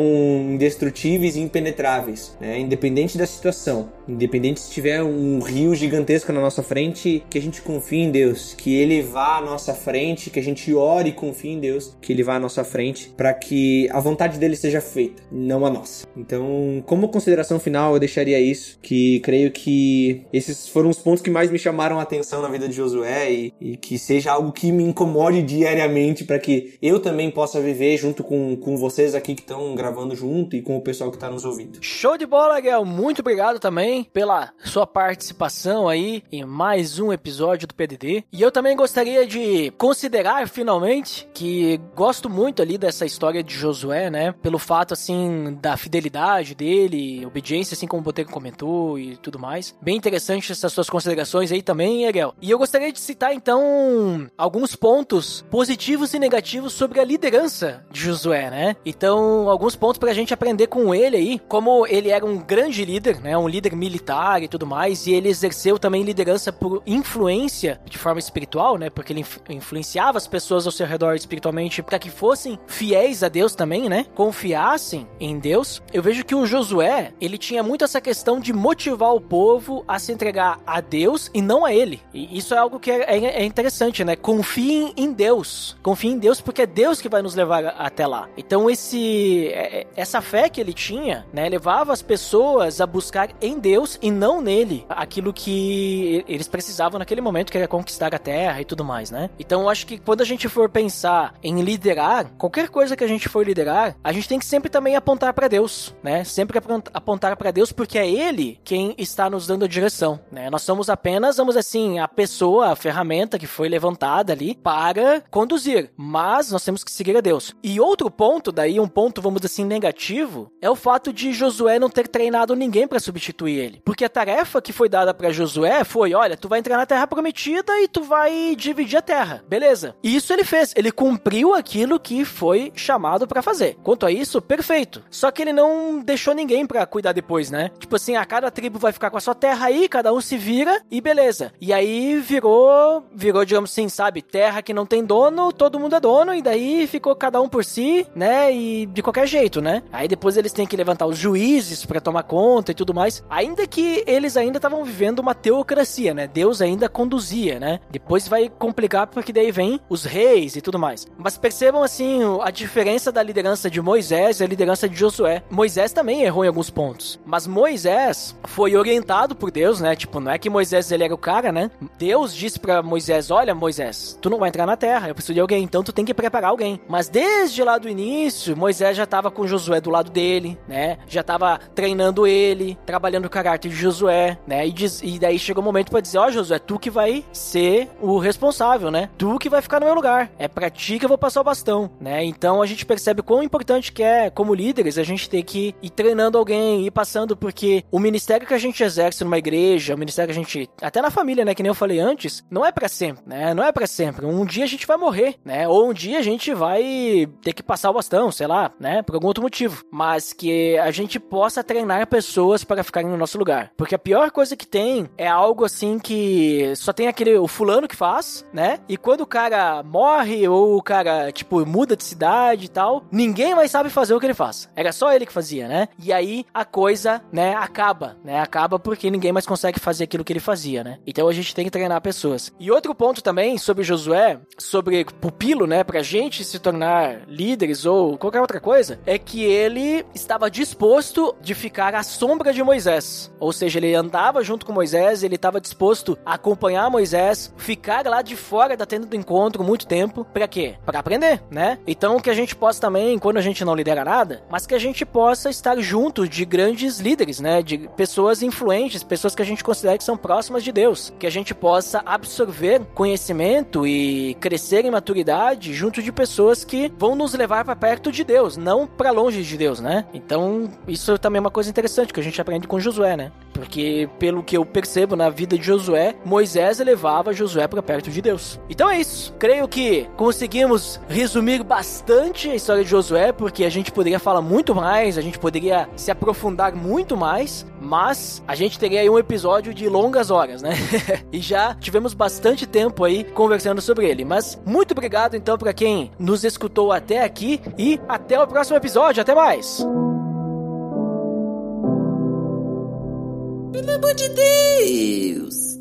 indestrutíveis e impenetráveis, né? independente da situação, independente se tiver um rio gigantesco na nossa frente, que a gente confie em Deus, que Ele vá à nossa frente, que a gente ore e confie em Deus, que Ele vá à nossa frente, para que a vontade dele seja feita, não a nossa. Então, como consideração final, eu deixaria isso, que creio que esses foram os pontos que mais me chamaram a atenção na vida de Josué e, e que seja algo que me incomode diariamente para que eu também possa viver junto com, com vocês aqui que estão gravando junto e com o pessoal que está nos ouvindo. Show de bola, Guel! Muito obrigado também pela sua participação aí em mais um episódio do PDD. E eu também gostaria de considerar finalmente que gosto muito ali dessa história de Josué, né? Pelo fato, assim, da fidelidade dele, obediência, assim como o Boteco comentou e tudo mais. Bem interessante essas suas considerações aí também, Ariel. E eu gostaria de citar, então, alguns pontos positivos e negativos sobre a liderança de Josué, né? Então, alguns pontos pra gente aprender com ele aí, como ele era um grande líder, né? Um líder militar e tudo mais, e ele exerceu também liderança por influência de forma espiritual, né? Porque ele influenciava as pessoas ao seu redor espiritualmente para que fossem fiéis a Deus também, né? Confiassem em Deus. Eu vejo que o Josué, ele tinha muito essa questão de motivar o povo a se entregar a Deus e não a ele. E isso é algo que é, é, é interessante, né? Confiem em Deus. Confiem em Deus porque é Deus que vai nos levar até lá. Então esse é, é, essa fé que ele tinha, né, levava as pessoas a buscar em Deus e não nele aquilo que eles precisavam naquele momento, que era conquistar a terra e tudo mais, né? Então eu acho que quando a gente for pensar pensar em liderar, qualquer coisa que a gente for liderar, a gente tem que sempre também apontar para Deus, né? Sempre apontar para Deus porque é ele quem está nos dando a direção, né? Nós somos apenas, vamos assim, a pessoa, a ferramenta que foi levantada ali para conduzir, mas nós temos que seguir a Deus. E outro ponto daí, um ponto vamos assim negativo, é o fato de Josué não ter treinado ninguém para substituir ele. Porque a tarefa que foi dada para Josué foi, olha, tu vai entrar na terra prometida e tu vai dividir a terra. Beleza? E isso ele fez, ele cumpriu aquilo que foi chamado para fazer. Quanto a isso, perfeito. Só que ele não deixou ninguém para cuidar depois, né? Tipo assim, a cada tribo vai ficar com a sua terra aí, cada um se vira e beleza. E aí virou, virou, digamos assim, sabe, terra que não tem dono, todo mundo é dono e daí ficou cada um por si, né? E de qualquer jeito, né? Aí depois eles têm que levantar os juízes para tomar conta e tudo mais. Ainda que eles ainda estavam vivendo uma teocracia, né? Deus ainda conduzia, né? Depois vai complicar porque daí vem os reis e tudo mais. Mas percebam assim a diferença da liderança de Moisés e a liderança de Josué. Moisés também errou em alguns pontos, mas Moisés foi orientado por Deus, né? Tipo, não é que Moisés ele era o cara, né? Deus disse para Moisés: "Olha, Moisés, tu não vai entrar na terra, eu preciso de alguém, então tu tem que preparar alguém". Mas desde lá do início, Moisés já estava com Josué do lado dele, né? Já estava treinando ele, trabalhando o caráter de Josué, né? E, diz, e daí chegou o momento para dizer: "Ó, oh, Josué, tu que vai ser o responsável, né? Tu que vai ficar no meu lugar. É para ti que eu vou passar o bastão, né? Então a gente percebe quão importante que é, como líderes, a gente ter que ir treinando alguém, ir passando, porque o ministério que a gente exerce numa igreja, o ministério que a gente. Até na família, né? Que nem eu falei antes, não é para sempre, né? Não é para sempre. Um dia a gente vai morrer, né? Ou um dia a gente vai ter que passar o bastão, sei lá, né? Por algum outro motivo. Mas que a gente possa treinar pessoas para ficarem no nosso lugar. Porque a pior coisa que tem é algo assim que só tem aquele o fulano que faz, né? E quando o cara morre ou o cara, tipo, muda de cidade e tal, ninguém mais sabe fazer o que ele faz. Era só ele que fazia, né? E aí a coisa, né, acaba, né? Acaba porque ninguém mais consegue fazer aquilo que ele fazia, né? Então a gente tem que treinar pessoas. E outro ponto também sobre Josué, sobre pupilo, né, pra gente se tornar líderes ou qualquer outra coisa, é que ele estava disposto de ficar à sombra de Moisés. Ou seja, ele andava junto com Moisés, ele estava disposto a acompanhar Moisés, ficar lá de fora da tenda do encontro muito tempo, para quê? Para aprender, né? Então que a gente possa também, quando a gente não lidera nada, mas que a gente possa estar junto de grandes líderes, né? De pessoas influentes, pessoas que a gente considera que são próximas de Deus, que a gente possa absorver conhecimento e crescer em maturidade junto de pessoas que vão nos levar para perto de Deus, não para longe de Deus, né? Então, isso também é uma coisa interessante que a gente aprende com Josué, né? Porque pelo que eu percebo na vida de Josué, Moisés levava Josué para perto de Deus. Então é isso. Creio que conseguimos resumir bastante a história de Josué, porque a gente poderia falar muito mais, a gente poderia se aprofundar muito mais, mas a gente teria aí um episódio de longas horas, né? [LAUGHS] e já tivemos bastante tempo aí conversando sobre ele. Mas muito obrigado então para quem nos escutou até aqui e até o próximo episódio. Até mais. Pelo amor de Deus!